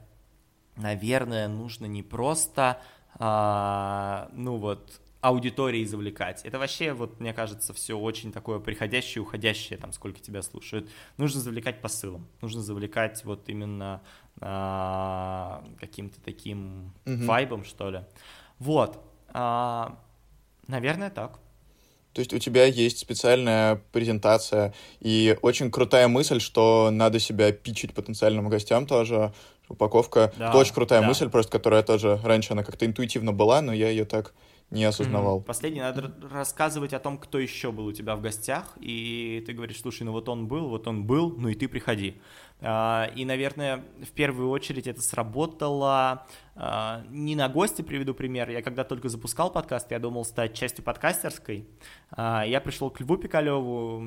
наверное, нужно не просто, э, ну вот, аудитории завлекать. Это вообще, вот, мне кажется, все очень такое приходящее, уходящее, там, сколько тебя слушают. Нужно завлекать посылом, нужно завлекать вот именно а, каким-то таким mm-hmm. вайбом, что ли. Вот. А, наверное, так. То есть у тебя есть специальная презентация и очень крутая мысль, что надо себя пичить потенциальным гостям тоже. Упаковка. Да, это очень крутая да. мысль, просто которая тоже раньше она как-то интуитивно была, но я ее так не осознавал. Последний, надо рассказывать о том, кто еще был у тебя в гостях, и ты говоришь, слушай, ну вот он был, вот он был, ну и ты приходи. А, и, наверное, в первую очередь это сработало а, не на гости, приведу пример. Я когда только запускал подкаст, я думал стать частью подкастерской. А, я пришел к Льву Пикалеву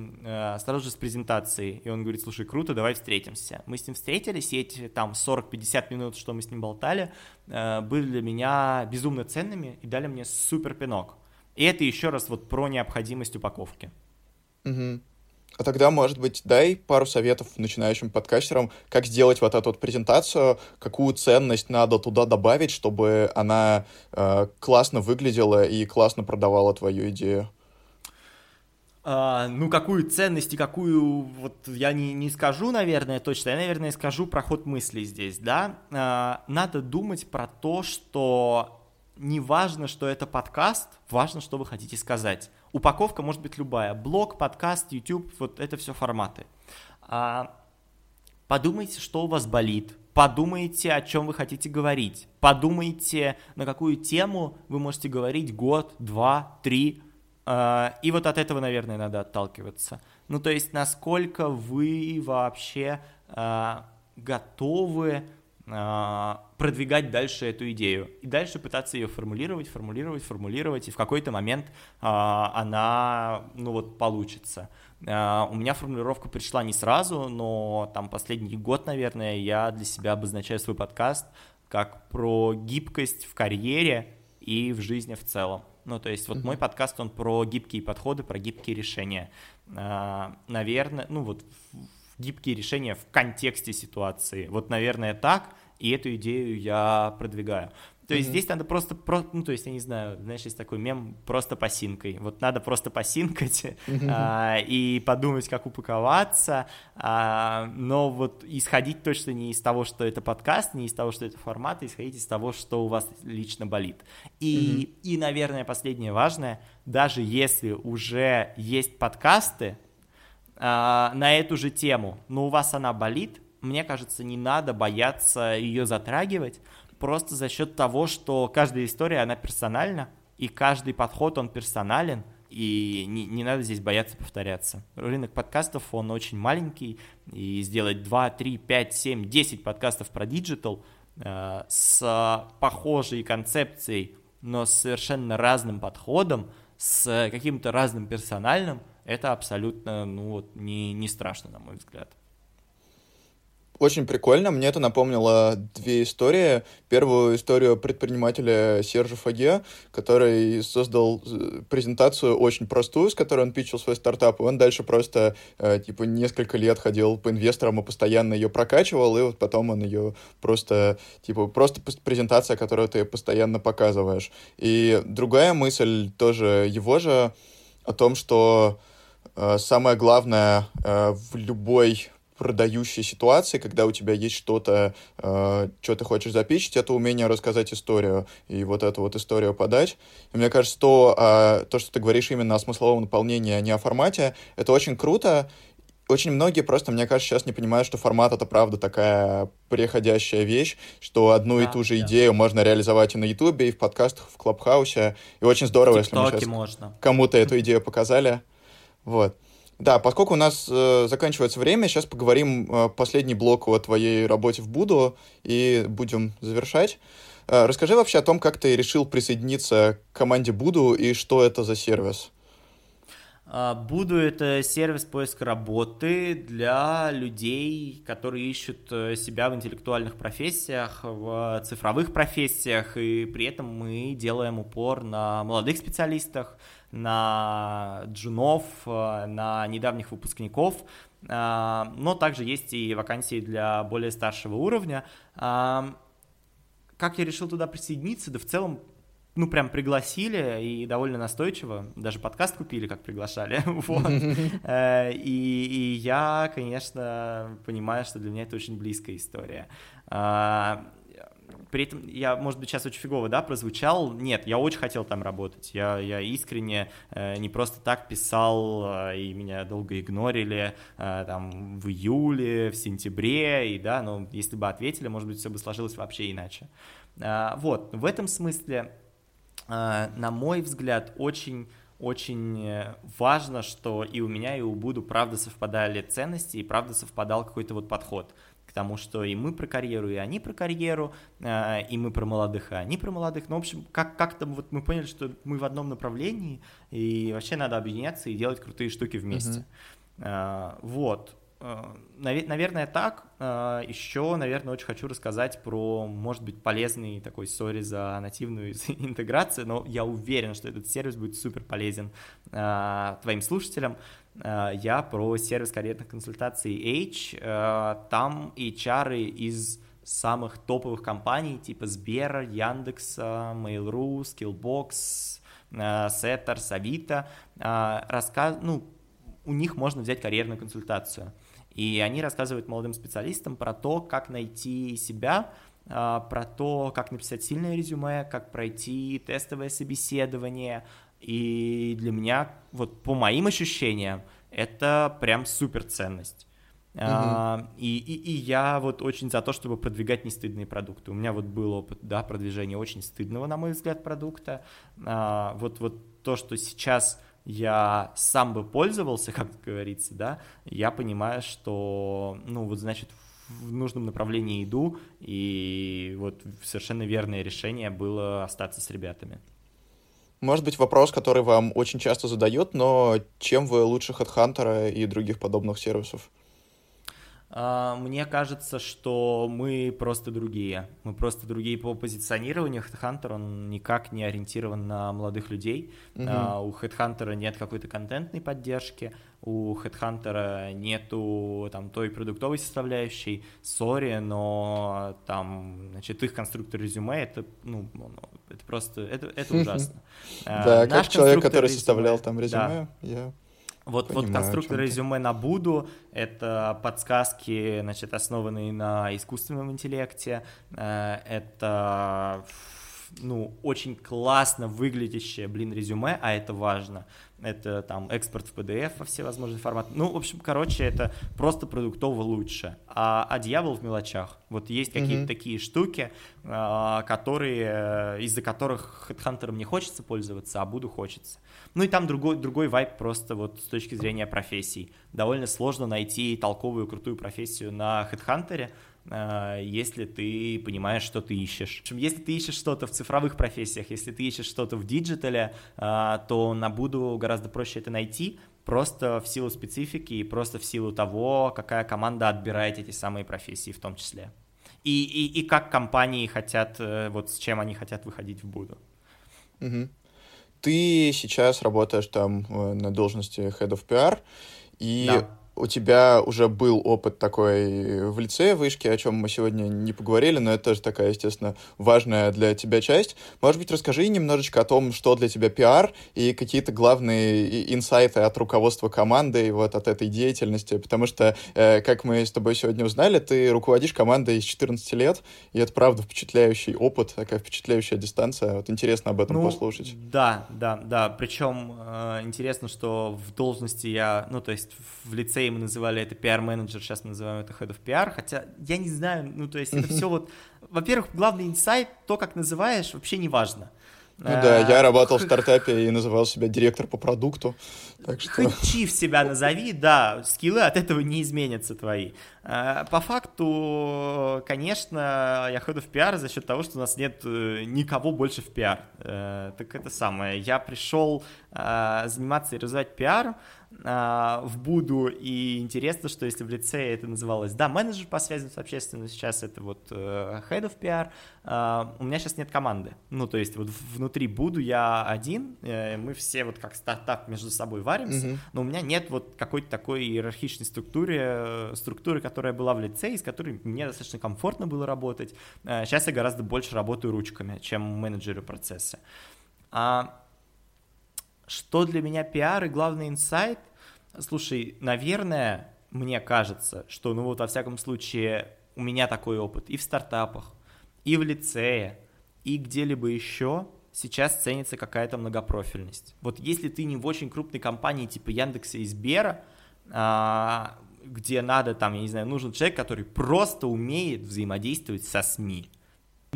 сразу же с презентацией, и он говорит, слушай, круто, давай встретимся. Мы с ним встретились, и эти там 40-50 минут, что мы с ним болтали, были для меня безумно ценными и дали мне супер пинок. И это еще раз вот про необходимость упаковки. Угу. А тогда, может быть, дай пару советов начинающим подкастерам, как сделать вот эту вот презентацию, какую ценность надо туда добавить, чтобы она э, классно выглядела и классно продавала твою идею. Uh, ну, какую ценность и какую, вот я не, не скажу, наверное, точно, я, наверное, скажу про ход мыслей здесь, да. Uh, надо думать про то, что не важно, что это подкаст, важно, что вы хотите сказать. Упаковка может быть любая. Блог, подкаст, YouTube, вот это все форматы. А, подумайте, что у вас болит. Подумайте, о чем вы хотите говорить. Подумайте, на какую тему вы можете говорить год, два, три. А, и вот от этого, наверное, надо отталкиваться. Ну, то есть, насколько вы вообще а, готовы продвигать дальше эту идею и дальше пытаться ее формулировать, формулировать, формулировать, и в какой-то момент а, она, ну вот, получится. А, у меня формулировка пришла не сразу, но там последний год, наверное, я для себя обозначаю свой подкаст как про гибкость в карьере и в жизни в целом. Ну, то есть вот mm-hmm. мой подкаст, он про гибкие подходы, про гибкие решения. Наверное, ну вот гибкие решения в контексте ситуации. Вот, наверное, так, и эту идею я продвигаю. То есть mm-hmm. здесь надо просто, про, ну, то есть, я не знаю, знаешь, есть такой мем просто посинкой. Вот надо просто посинкать mm-hmm. а, и подумать, как упаковаться, а, но вот исходить точно не из того, что это подкаст, не из того, что это формат, а исходить из того, что у вас лично болит. И, mm-hmm. и наверное, последнее важное, даже если уже есть подкасты, на эту же тему, но у вас она болит, мне кажется, не надо бояться ее затрагивать, просто за счет того, что каждая история, она персональна, и каждый подход, он персонален, и не, не надо здесь бояться повторяться. Рынок подкастов, он очень маленький, и сделать 2, 3, 5, 7, 10 подкастов про digital э, с похожей концепцией, но с совершенно разным подходом, с каким-то разным персональным – это абсолютно, ну вот, не, не страшно, на мой взгляд. Очень прикольно. Мне это напомнило две истории. Первую историю предпринимателя Сержа Фаге, который создал э, презентацию очень простую, с которой он пичил свой стартап, и он дальше просто, э, типа, несколько лет ходил по инвесторам и постоянно ее прокачивал, и вот потом он ее просто, типа, просто презентация, которую ты постоянно показываешь. И другая мысль тоже его же о том, что самое главное э, в любой продающей ситуации, когда у тебя есть что-то, э, что ты хочешь запичить, это умение рассказать историю и вот эту вот историю подать. И мне кажется, то, то, что ты говоришь именно о смысловом наполнении, а не о формате, это очень круто. Очень многие просто, мне кажется, сейчас не понимают, что формат это правда такая приходящая вещь, что одну да, и ту же да. идею можно реализовать и на Ютубе, и в подкастах, в Клабхаусе. И очень здорово, если мы сейчас кому-то эту идею показали. Вот. Да, поскольку у нас э, заканчивается время, сейчас поговорим э, последний блок о твоей работе в Буду и будем завершать. Э, расскажи вообще о том, как ты решил присоединиться к команде Буду и что это за сервис. А, Буду это сервис поиска работы для людей, которые ищут э, себя в интеллектуальных профессиях, в цифровых профессиях, и при этом мы делаем упор на молодых специалистах, на джунов, э, на недавних выпускников, э, но также есть и вакансии для более старшего уровня. Э, как я решил туда присоединиться? Да в целом ну, прям пригласили и довольно настойчиво, даже подкаст купили, как приглашали, вот. И, и я, конечно, понимаю, что для меня это очень близкая история. При этом я, может быть, сейчас очень фигово, да, прозвучал. Нет, я очень хотел там работать. Я, я искренне э, не просто так писал, э, и меня долго игнорили э, там в июле, в сентябре, и да, но если бы ответили, может быть, все бы сложилось вообще иначе. Э, вот, в этом смысле, э, на мой взгляд, очень очень э, важно, что и у меня, и у Буду правда совпадали ценности, и правда совпадал какой-то вот подход тому, что и мы про карьеру, и они про карьеру, э, и мы про молодых, и они про молодых. Ну, в общем, как- как-то вот мы поняли, что мы в одном направлении, и вообще надо объединяться и делать крутые штуки вместе. Uh-huh. Вот. Э, наверное, так. Еще, наверное, очень хочу рассказать про, может быть, полезный такой, сори за нативную интеграцию, но я уверен, что этот сервис будет супер полезен твоим слушателям. Э, я про сервис карьерных консультаций H. Э, там HR из самых топовых компаний типа Сбера, Яндекса, Mail.ru, Skillbox, Setter, Авито, рассказ... ну, у них можно взять карьерную консультацию. И они рассказывают молодым специалистам про то, как найти себя, э, про то, как написать сильное резюме, как пройти тестовое собеседование, и для меня, вот по моим ощущениям, это прям супер ценность. Uh-huh. А, и, и, и я вот очень за то, чтобы продвигать нестыдные продукты. У меня вот был опыт, да, продвижения очень стыдного, на мой взгляд, продукта. А, вот, вот то, что сейчас я сам бы пользовался, как говорится, да, я понимаю, что, ну, вот, значит, в нужном направлении иду, и вот совершенно верное решение было остаться с ребятами. Может быть, вопрос, который вам очень часто задают, но чем вы лучше HeadHunter и других подобных сервисов? А, мне кажется, что мы просто другие. Мы просто другие по позиционированию. HeadHunter, он никак не ориентирован на молодых людей. Угу. У HeadHunter нет какой-то контентной поддержки, у HeadHunter нету там той продуктовой составляющей. Сори, но там, значит, их конструктор резюме, это, ну, это просто, это, это ужасно. Да, а, как человек, который составлял там резюме, я вот, Понимаю, вот конструктор резюме на Буду — это подсказки, значит, основанные на искусственном интеллекте, э, это ну, очень классно выглядящее, блин, резюме, а это важно. Это там экспорт в PDF во все возможные форматы. Ну, в общем, короче, это просто продуктово лучше. А, а дьявол в мелочах. Вот есть какие-то mm-hmm. такие штуки, а, которые, из-за которых HeadHunter не хочется пользоваться, а буду хочется. Ну и там другой, другой вайб просто вот с точки зрения профессий. Довольно сложно найти толковую, крутую профессию на HeadHunter, Э, если ты понимаешь, что ты ищешь. Если ты ищешь что-то в цифровых профессиях, если ты ищешь что-то в диджитале, э, то на Буду гораздо проще это найти, просто в силу специфики и просто в силу того, какая команда отбирает эти самые профессии в том числе. И, и, и как компании хотят, э, вот с чем они хотят выходить в Буду. Угу. Ты сейчас работаешь там на должности Head of PR, и да у тебя уже был опыт такой в лице вышки, о чем мы сегодня не поговорили, но это тоже такая, естественно, важная для тебя часть. Может быть, расскажи немножечко о том, что для тебя пиар и какие-то главные инсайты от руководства команды и вот от этой деятельности, потому что, э, как мы с тобой сегодня узнали, ты руководишь командой из 14 лет, и это, правда, впечатляющий опыт, такая впечатляющая дистанция. Вот интересно об этом ну, послушать. Да, да, да. Причем э, интересно, что в должности я, ну, то есть в лице мы называли это пиар-менеджер, сейчас мы называем это head of PR, хотя я не знаю, ну, то есть это все вот... Во-первых, главный инсайт, то, как называешь, вообще не важно. Ну да, я работал в стартапе и называл себя директор по продукту. Так что... Хоть чиф себя назови, да, скиллы от этого не изменятся твои. А, по факту, конечно, я ходу в пиар за счет того, что у нас нет э, никого больше в пиар. Э, так это самое. Я пришел заниматься и развивать пиар, в Буду, и интересно, что если в лице это называлось, да, менеджер по связям с общественностью, сейчас это вот head of PR, у меня сейчас нет команды, ну, то есть вот внутри Буду я один, мы все вот как стартап между собой варимся, mm-hmm. но у меня нет вот какой-то такой иерархичной структуры, структуры, которая была в лицее, с которой мне достаточно комфортно было работать. Сейчас я гораздо больше работаю ручками, чем менеджеры процесса. А что для меня пиар и главный инсайт? Слушай, наверное, мне кажется, что, ну вот, во всяком случае, у меня такой опыт и в стартапах, и в лицее, и где-либо еще сейчас ценится какая-то многопрофильность. Вот если ты не в очень крупной компании типа Яндекса и Сбера, а, где надо там, я не знаю, нужен человек, который просто умеет взаимодействовать со СМИ,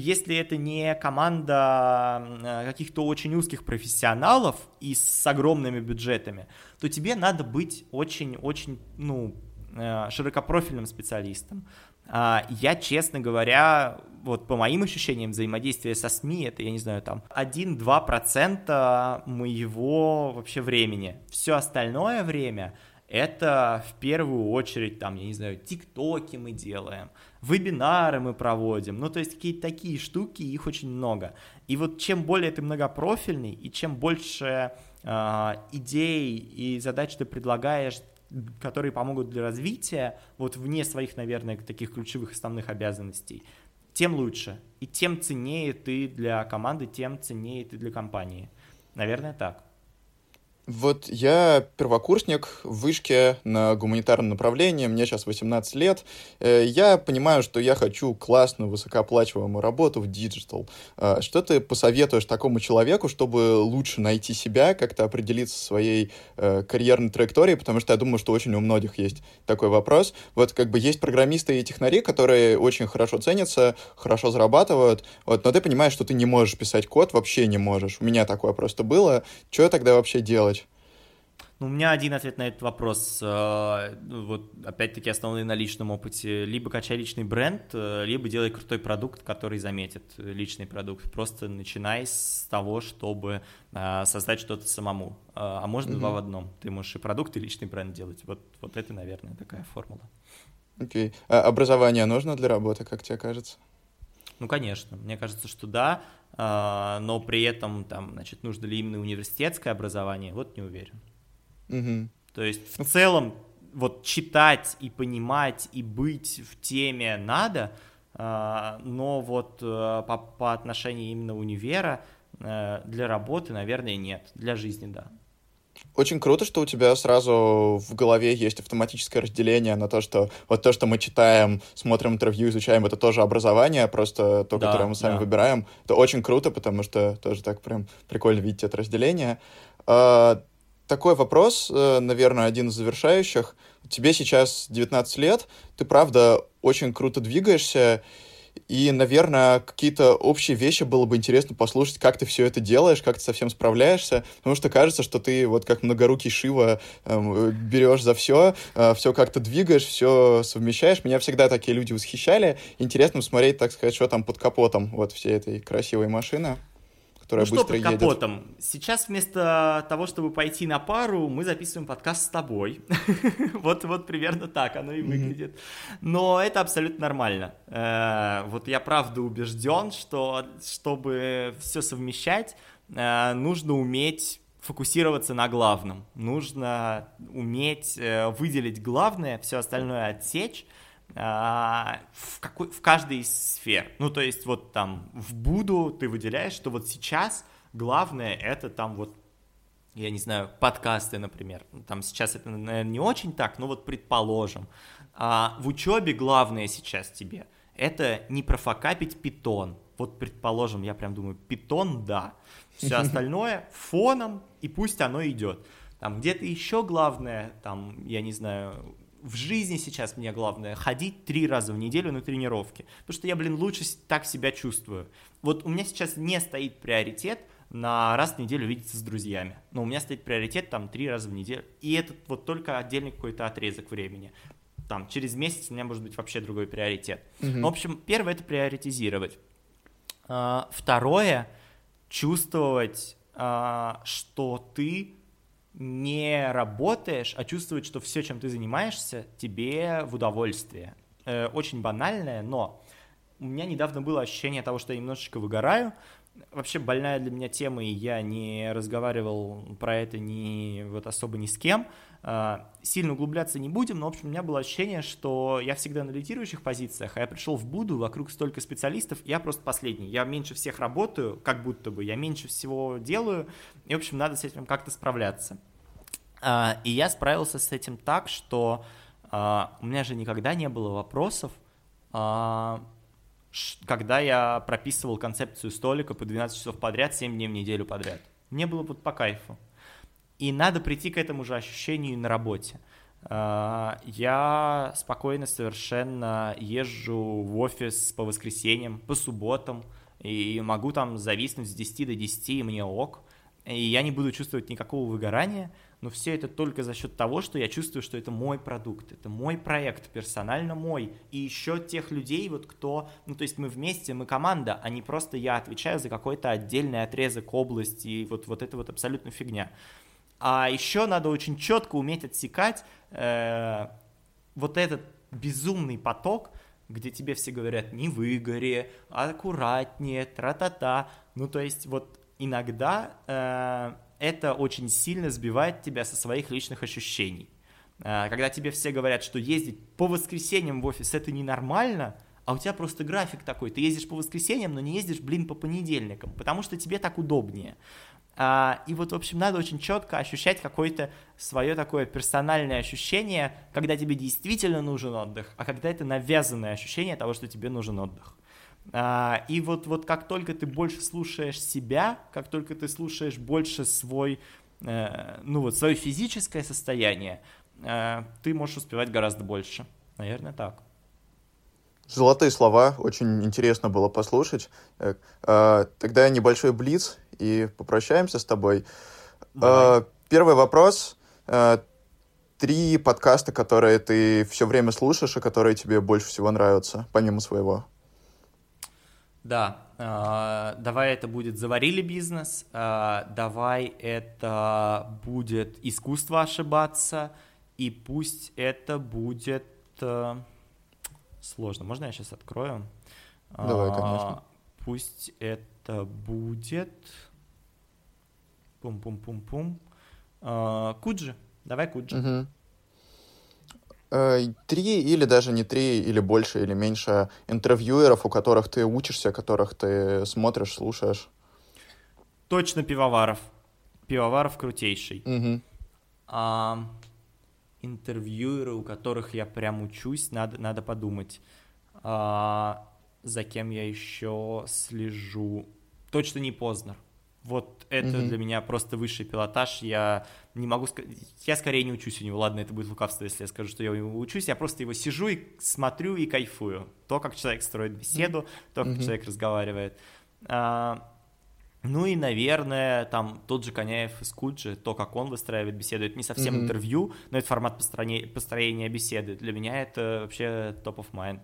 если это не команда э, каких-то очень узких профессионалов и с огромными бюджетами, то тебе надо быть очень-очень, ну, э, широкопрофильным специалистом. А, я, честно говоря, вот по моим ощущениям взаимодействия со СМИ, это, я не знаю, там 1-2% моего вообще времени. Все остальное время это в первую очередь, там, я не знаю, тиктоки мы делаем, вебинары мы проводим, ну, то есть какие-то такие штуки, их очень много. И вот чем более ты многопрофильный, и чем больше э, идей и задач ты предлагаешь, которые помогут для развития, вот вне своих, наверное, таких ключевых основных обязанностей, тем лучше. И тем ценнее ты для команды, тем ценнее ты для компании. Наверное, так. Вот я первокурсник в вышке на гуманитарном направлении, мне сейчас 18 лет. Э, я понимаю, что я хочу классную, высокооплачиваемую работу в digital. Э, что ты посоветуешь такому человеку, чтобы лучше найти себя, как-то определиться своей э, карьерной траекторией, потому что я думаю, что очень у многих есть такой вопрос. Вот как бы есть программисты и технари, которые очень хорошо ценятся, хорошо зарабатывают, вот, но ты понимаешь, что ты не можешь писать код, вообще не можешь. У меня такое просто было. Что тогда вообще делать? Ну, у меня один ответ на этот вопрос, э, вот опять-таки основанный на личном опыте. Либо качай личный бренд, э, либо делай крутой продукт, который заметит личный продукт. Просто начинай с того, чтобы э, создать что-то самому. А можно mm-hmm. два в одном. Ты можешь и продукт, и личный бренд делать. Вот, вот это, наверное, такая формула. Окей. Okay. А образование нужно для работы, как тебе кажется? Ну, конечно. Мне кажется, что да, но при этом, там, значит, нужно ли именно университетское образование, вот не уверен. Угу. То есть в целом вот читать и понимать и быть в теме надо, а, но вот э, по, по отношению именно универа э, для работы, наверное, нет, для жизни, да. Очень круто, что у тебя сразу в голове есть автоматическое разделение на то, что вот то, что мы читаем, смотрим интервью, изучаем, это тоже образование, просто то, да, которое мы сами да. выбираем. Это очень круто, потому что тоже так прям прикольно видеть это разделение. Такой вопрос, э, наверное, один из завершающих. Тебе сейчас 19 лет, ты, правда, очень круто двигаешься, и, наверное, какие-то общие вещи было бы интересно послушать, как ты все это делаешь, как ты со всем справляешься, потому что кажется, что ты вот как многорукий Шива э, берешь за все, э, все как-то двигаешь, все совмещаешь. Меня всегда такие люди восхищали. Интересно смотреть, так сказать, что там под капотом вот всей этой красивой машины которая ну, быстро что под капотом? Едет. Сейчас вместо того, чтобы пойти на пару, мы записываем подкаст с тобой. вот, вот примерно так оно и выглядит. Но это абсолютно нормально. Э, вот я правда убежден, что чтобы все совмещать, э, нужно уметь фокусироваться на главном. Нужно уметь э, выделить главное, все остальное отсечь, в, какой, в каждой из сфер. Ну, то есть вот там в Буду ты выделяешь, что вот сейчас главное это там вот я не знаю, подкасты, например. Там сейчас это, наверное, не очень так, но вот предположим. А в учебе главное сейчас тебе это не профокапить питон. Вот предположим, я прям думаю, питон, да. Все остальное фоном, и пусть оно идет. Там где-то еще главное, там, я не знаю, в жизни сейчас мне главное ходить три раза в неделю на тренировки, потому что я, блин, лучше так себя чувствую. Вот у меня сейчас не стоит приоритет на раз в неделю видеться с друзьями, но у меня стоит приоритет там три раза в неделю, и это вот только отдельный какой-то отрезок времени. Там через месяц у меня может быть вообще другой приоритет. Mm-hmm. В общем, первое это приоритизировать. А, второе чувствовать, а, что ты не работаешь, а чувствовать, что все, чем ты занимаешься, тебе в удовольствие. Э, очень банальное, но у меня недавно было ощущение того, что я немножечко выгораю, вообще больная для меня тема, и я не разговаривал про это ни вот особо ни с кем. А, сильно углубляться не будем, но, в общем, у меня было ощущение, что я всегда на лидирующих позициях, а я пришел в Буду, вокруг столько специалистов, я просто последний. Я меньше всех работаю, как будто бы, я меньше всего делаю, и, в общем, надо с этим как-то справляться. А, и я справился с этим так, что а, у меня же никогда не было вопросов, когда я прописывал концепцию столика по 12 часов подряд, 7 дней в неделю подряд. Мне было вот по кайфу. И надо прийти к этому же ощущению на работе. А, я спокойно совершенно езжу в офис по воскресеньям, по субботам, и могу там зависнуть с 10 до 10, и мне ок. И я не буду чувствовать никакого выгорания, но все это только за счет того, что я чувствую, что это мой продукт, это мой проект, персонально мой, и еще тех людей, вот кто, ну то есть мы вместе, мы команда, а не просто я отвечаю за какой-то отдельный отрезок области, и вот, вот это вот абсолютно фигня. А еще надо очень четко уметь отсекать э, вот этот безумный поток, где тебе все говорят не выгоре, аккуратнее, тра-та-та. Ну, то есть вот иногда э, это очень сильно сбивает тебя со своих личных ощущений. Э, когда тебе все говорят, что ездить по воскресеньям в офис это ненормально, а у тебя просто график такой, ты ездишь по воскресеньям, но не ездишь, блин, по понедельникам, потому что тебе так удобнее. А, и вот, в общем, надо очень четко ощущать какое-то свое такое персональное ощущение, когда тебе действительно нужен отдых, а когда это навязанное ощущение того, что тебе нужен отдых. А, и вот, вот как только ты больше слушаешь себя, как только ты слушаешь больше свой, э, ну вот, свое физическое состояние, э, ты можешь успевать гораздо больше. Наверное, так. Золотые слова, очень интересно было послушать. Э, а, тогда небольшой блиц и попрощаемся с тобой. Давай. Первый вопрос. Три подкаста, которые ты все время слушаешь и которые тебе больше всего нравятся, помимо своего. Да, давай это будет «Заварили бизнес», давай это будет «Искусство ошибаться», и пусть это будет сложно. Можно я сейчас открою? Давай, конечно. А, пусть это будет... Пум-пум-пум-пум. А, Куджи. Давай Куджи. Угу. Три или даже не три, или больше, или меньше интервьюеров, у которых ты учишься, которых ты смотришь, слушаешь. Точно Пивоваров. Пивоваров крутейший. Угу. А, интервьюеры, у которых я прям учусь, надо, надо подумать, а, за кем я еще слежу. Точно не Познер. Вот это mm-hmm. для меня просто высший пилотаж. Я не могу сказать... Я скорее не учусь у него. Ладно, это будет лукавство, если я скажу, что я у него учусь. Я просто его сижу и смотрю и кайфую. То, как человек строит беседу, то, как mm-hmm. человек разговаривает. А, ну и, наверное, там тот же Коняев из Куджи, то, как он выстраивает беседу, это не совсем mm-hmm. интервью, но это формат построения, построения беседы. Для меня это вообще top of mind.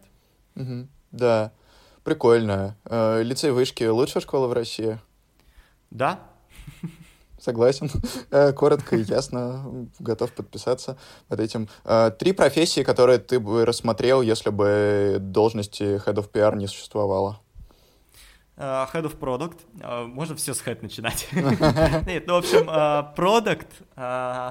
Mm-hmm. Да, прикольно. Э, лицей вышки лучшая школа в России? Да. Согласен. Э, коротко и ясно. Готов подписаться под этим. Э, три профессии, которые ты бы рассмотрел, если бы должности Head of PR не существовало. Uh, head of Product. Uh, можно все с Head начинать. Нет, ну, в общем, uh, Product,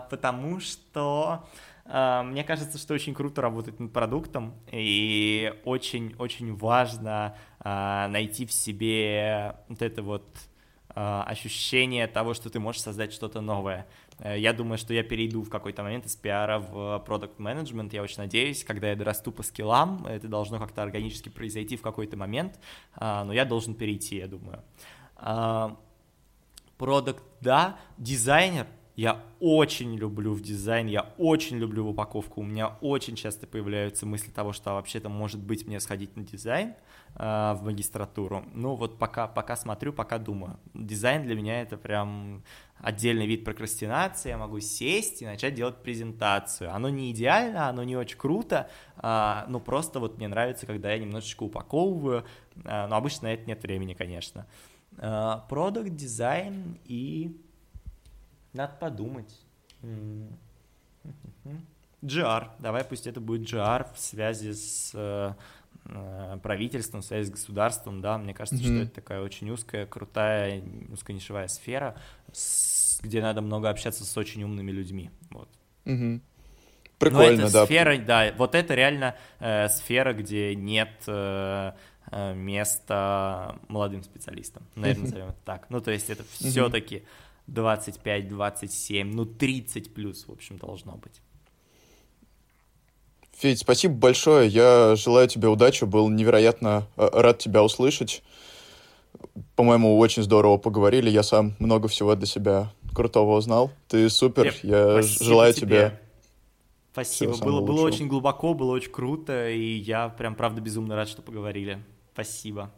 потому что мне кажется, что очень круто работать над продуктом, и очень-очень важно найти в себе вот это вот ощущение того, что ты можешь создать что-то новое. Э, я думаю, что я перейду в какой-то момент из пиара в продукт менеджмент. Я очень надеюсь, когда я дорасту по скиллам, это должно как-то органически произойти в какой-то момент, а, но я должен перейти, я думаю. Продукт, да, дизайнер, я очень люблю в дизайн, я очень люблю в упаковку. У меня очень часто появляются мысли того, что вообще-то может быть мне сходить на дизайн э, в магистратуру. Ну вот пока, пока смотрю, пока думаю. Дизайн для меня это прям отдельный вид прокрастинации. Я могу сесть и начать делать презентацию. Оно не идеально, оно не очень круто, э, но просто вот мне нравится, когда я немножечко упаковываю. Э, но обычно на это нет времени, конечно. Продукт, дизайн и надо подумать. GR. Давай пусть это будет GR в связи с э, э, правительством, связь с государством, да, мне кажется, mm-hmm. что это такая очень узкая, крутая, узконишевая сфера, с, где надо много общаться с очень умными людьми, вот. Mm-hmm. Прикольно, Но это да. сфера, да, вот это реально э, сфера, где нет э, э места молодым специалистам, наверное, назовем это так. Ну, то есть это все-таки 25-27, ну, 30 плюс, в общем, должно быть. Федь, спасибо большое. Я желаю тебе удачи. Был невероятно э, рад тебя услышать. По-моему, очень здорово поговорили. Я сам много всего для себя крутого узнал. Ты супер. Я желаю тебе. тебе... Спасибо. Было, было очень глубоко, было очень круто, и я прям, правда, безумно рад, что поговорили. Спасибо.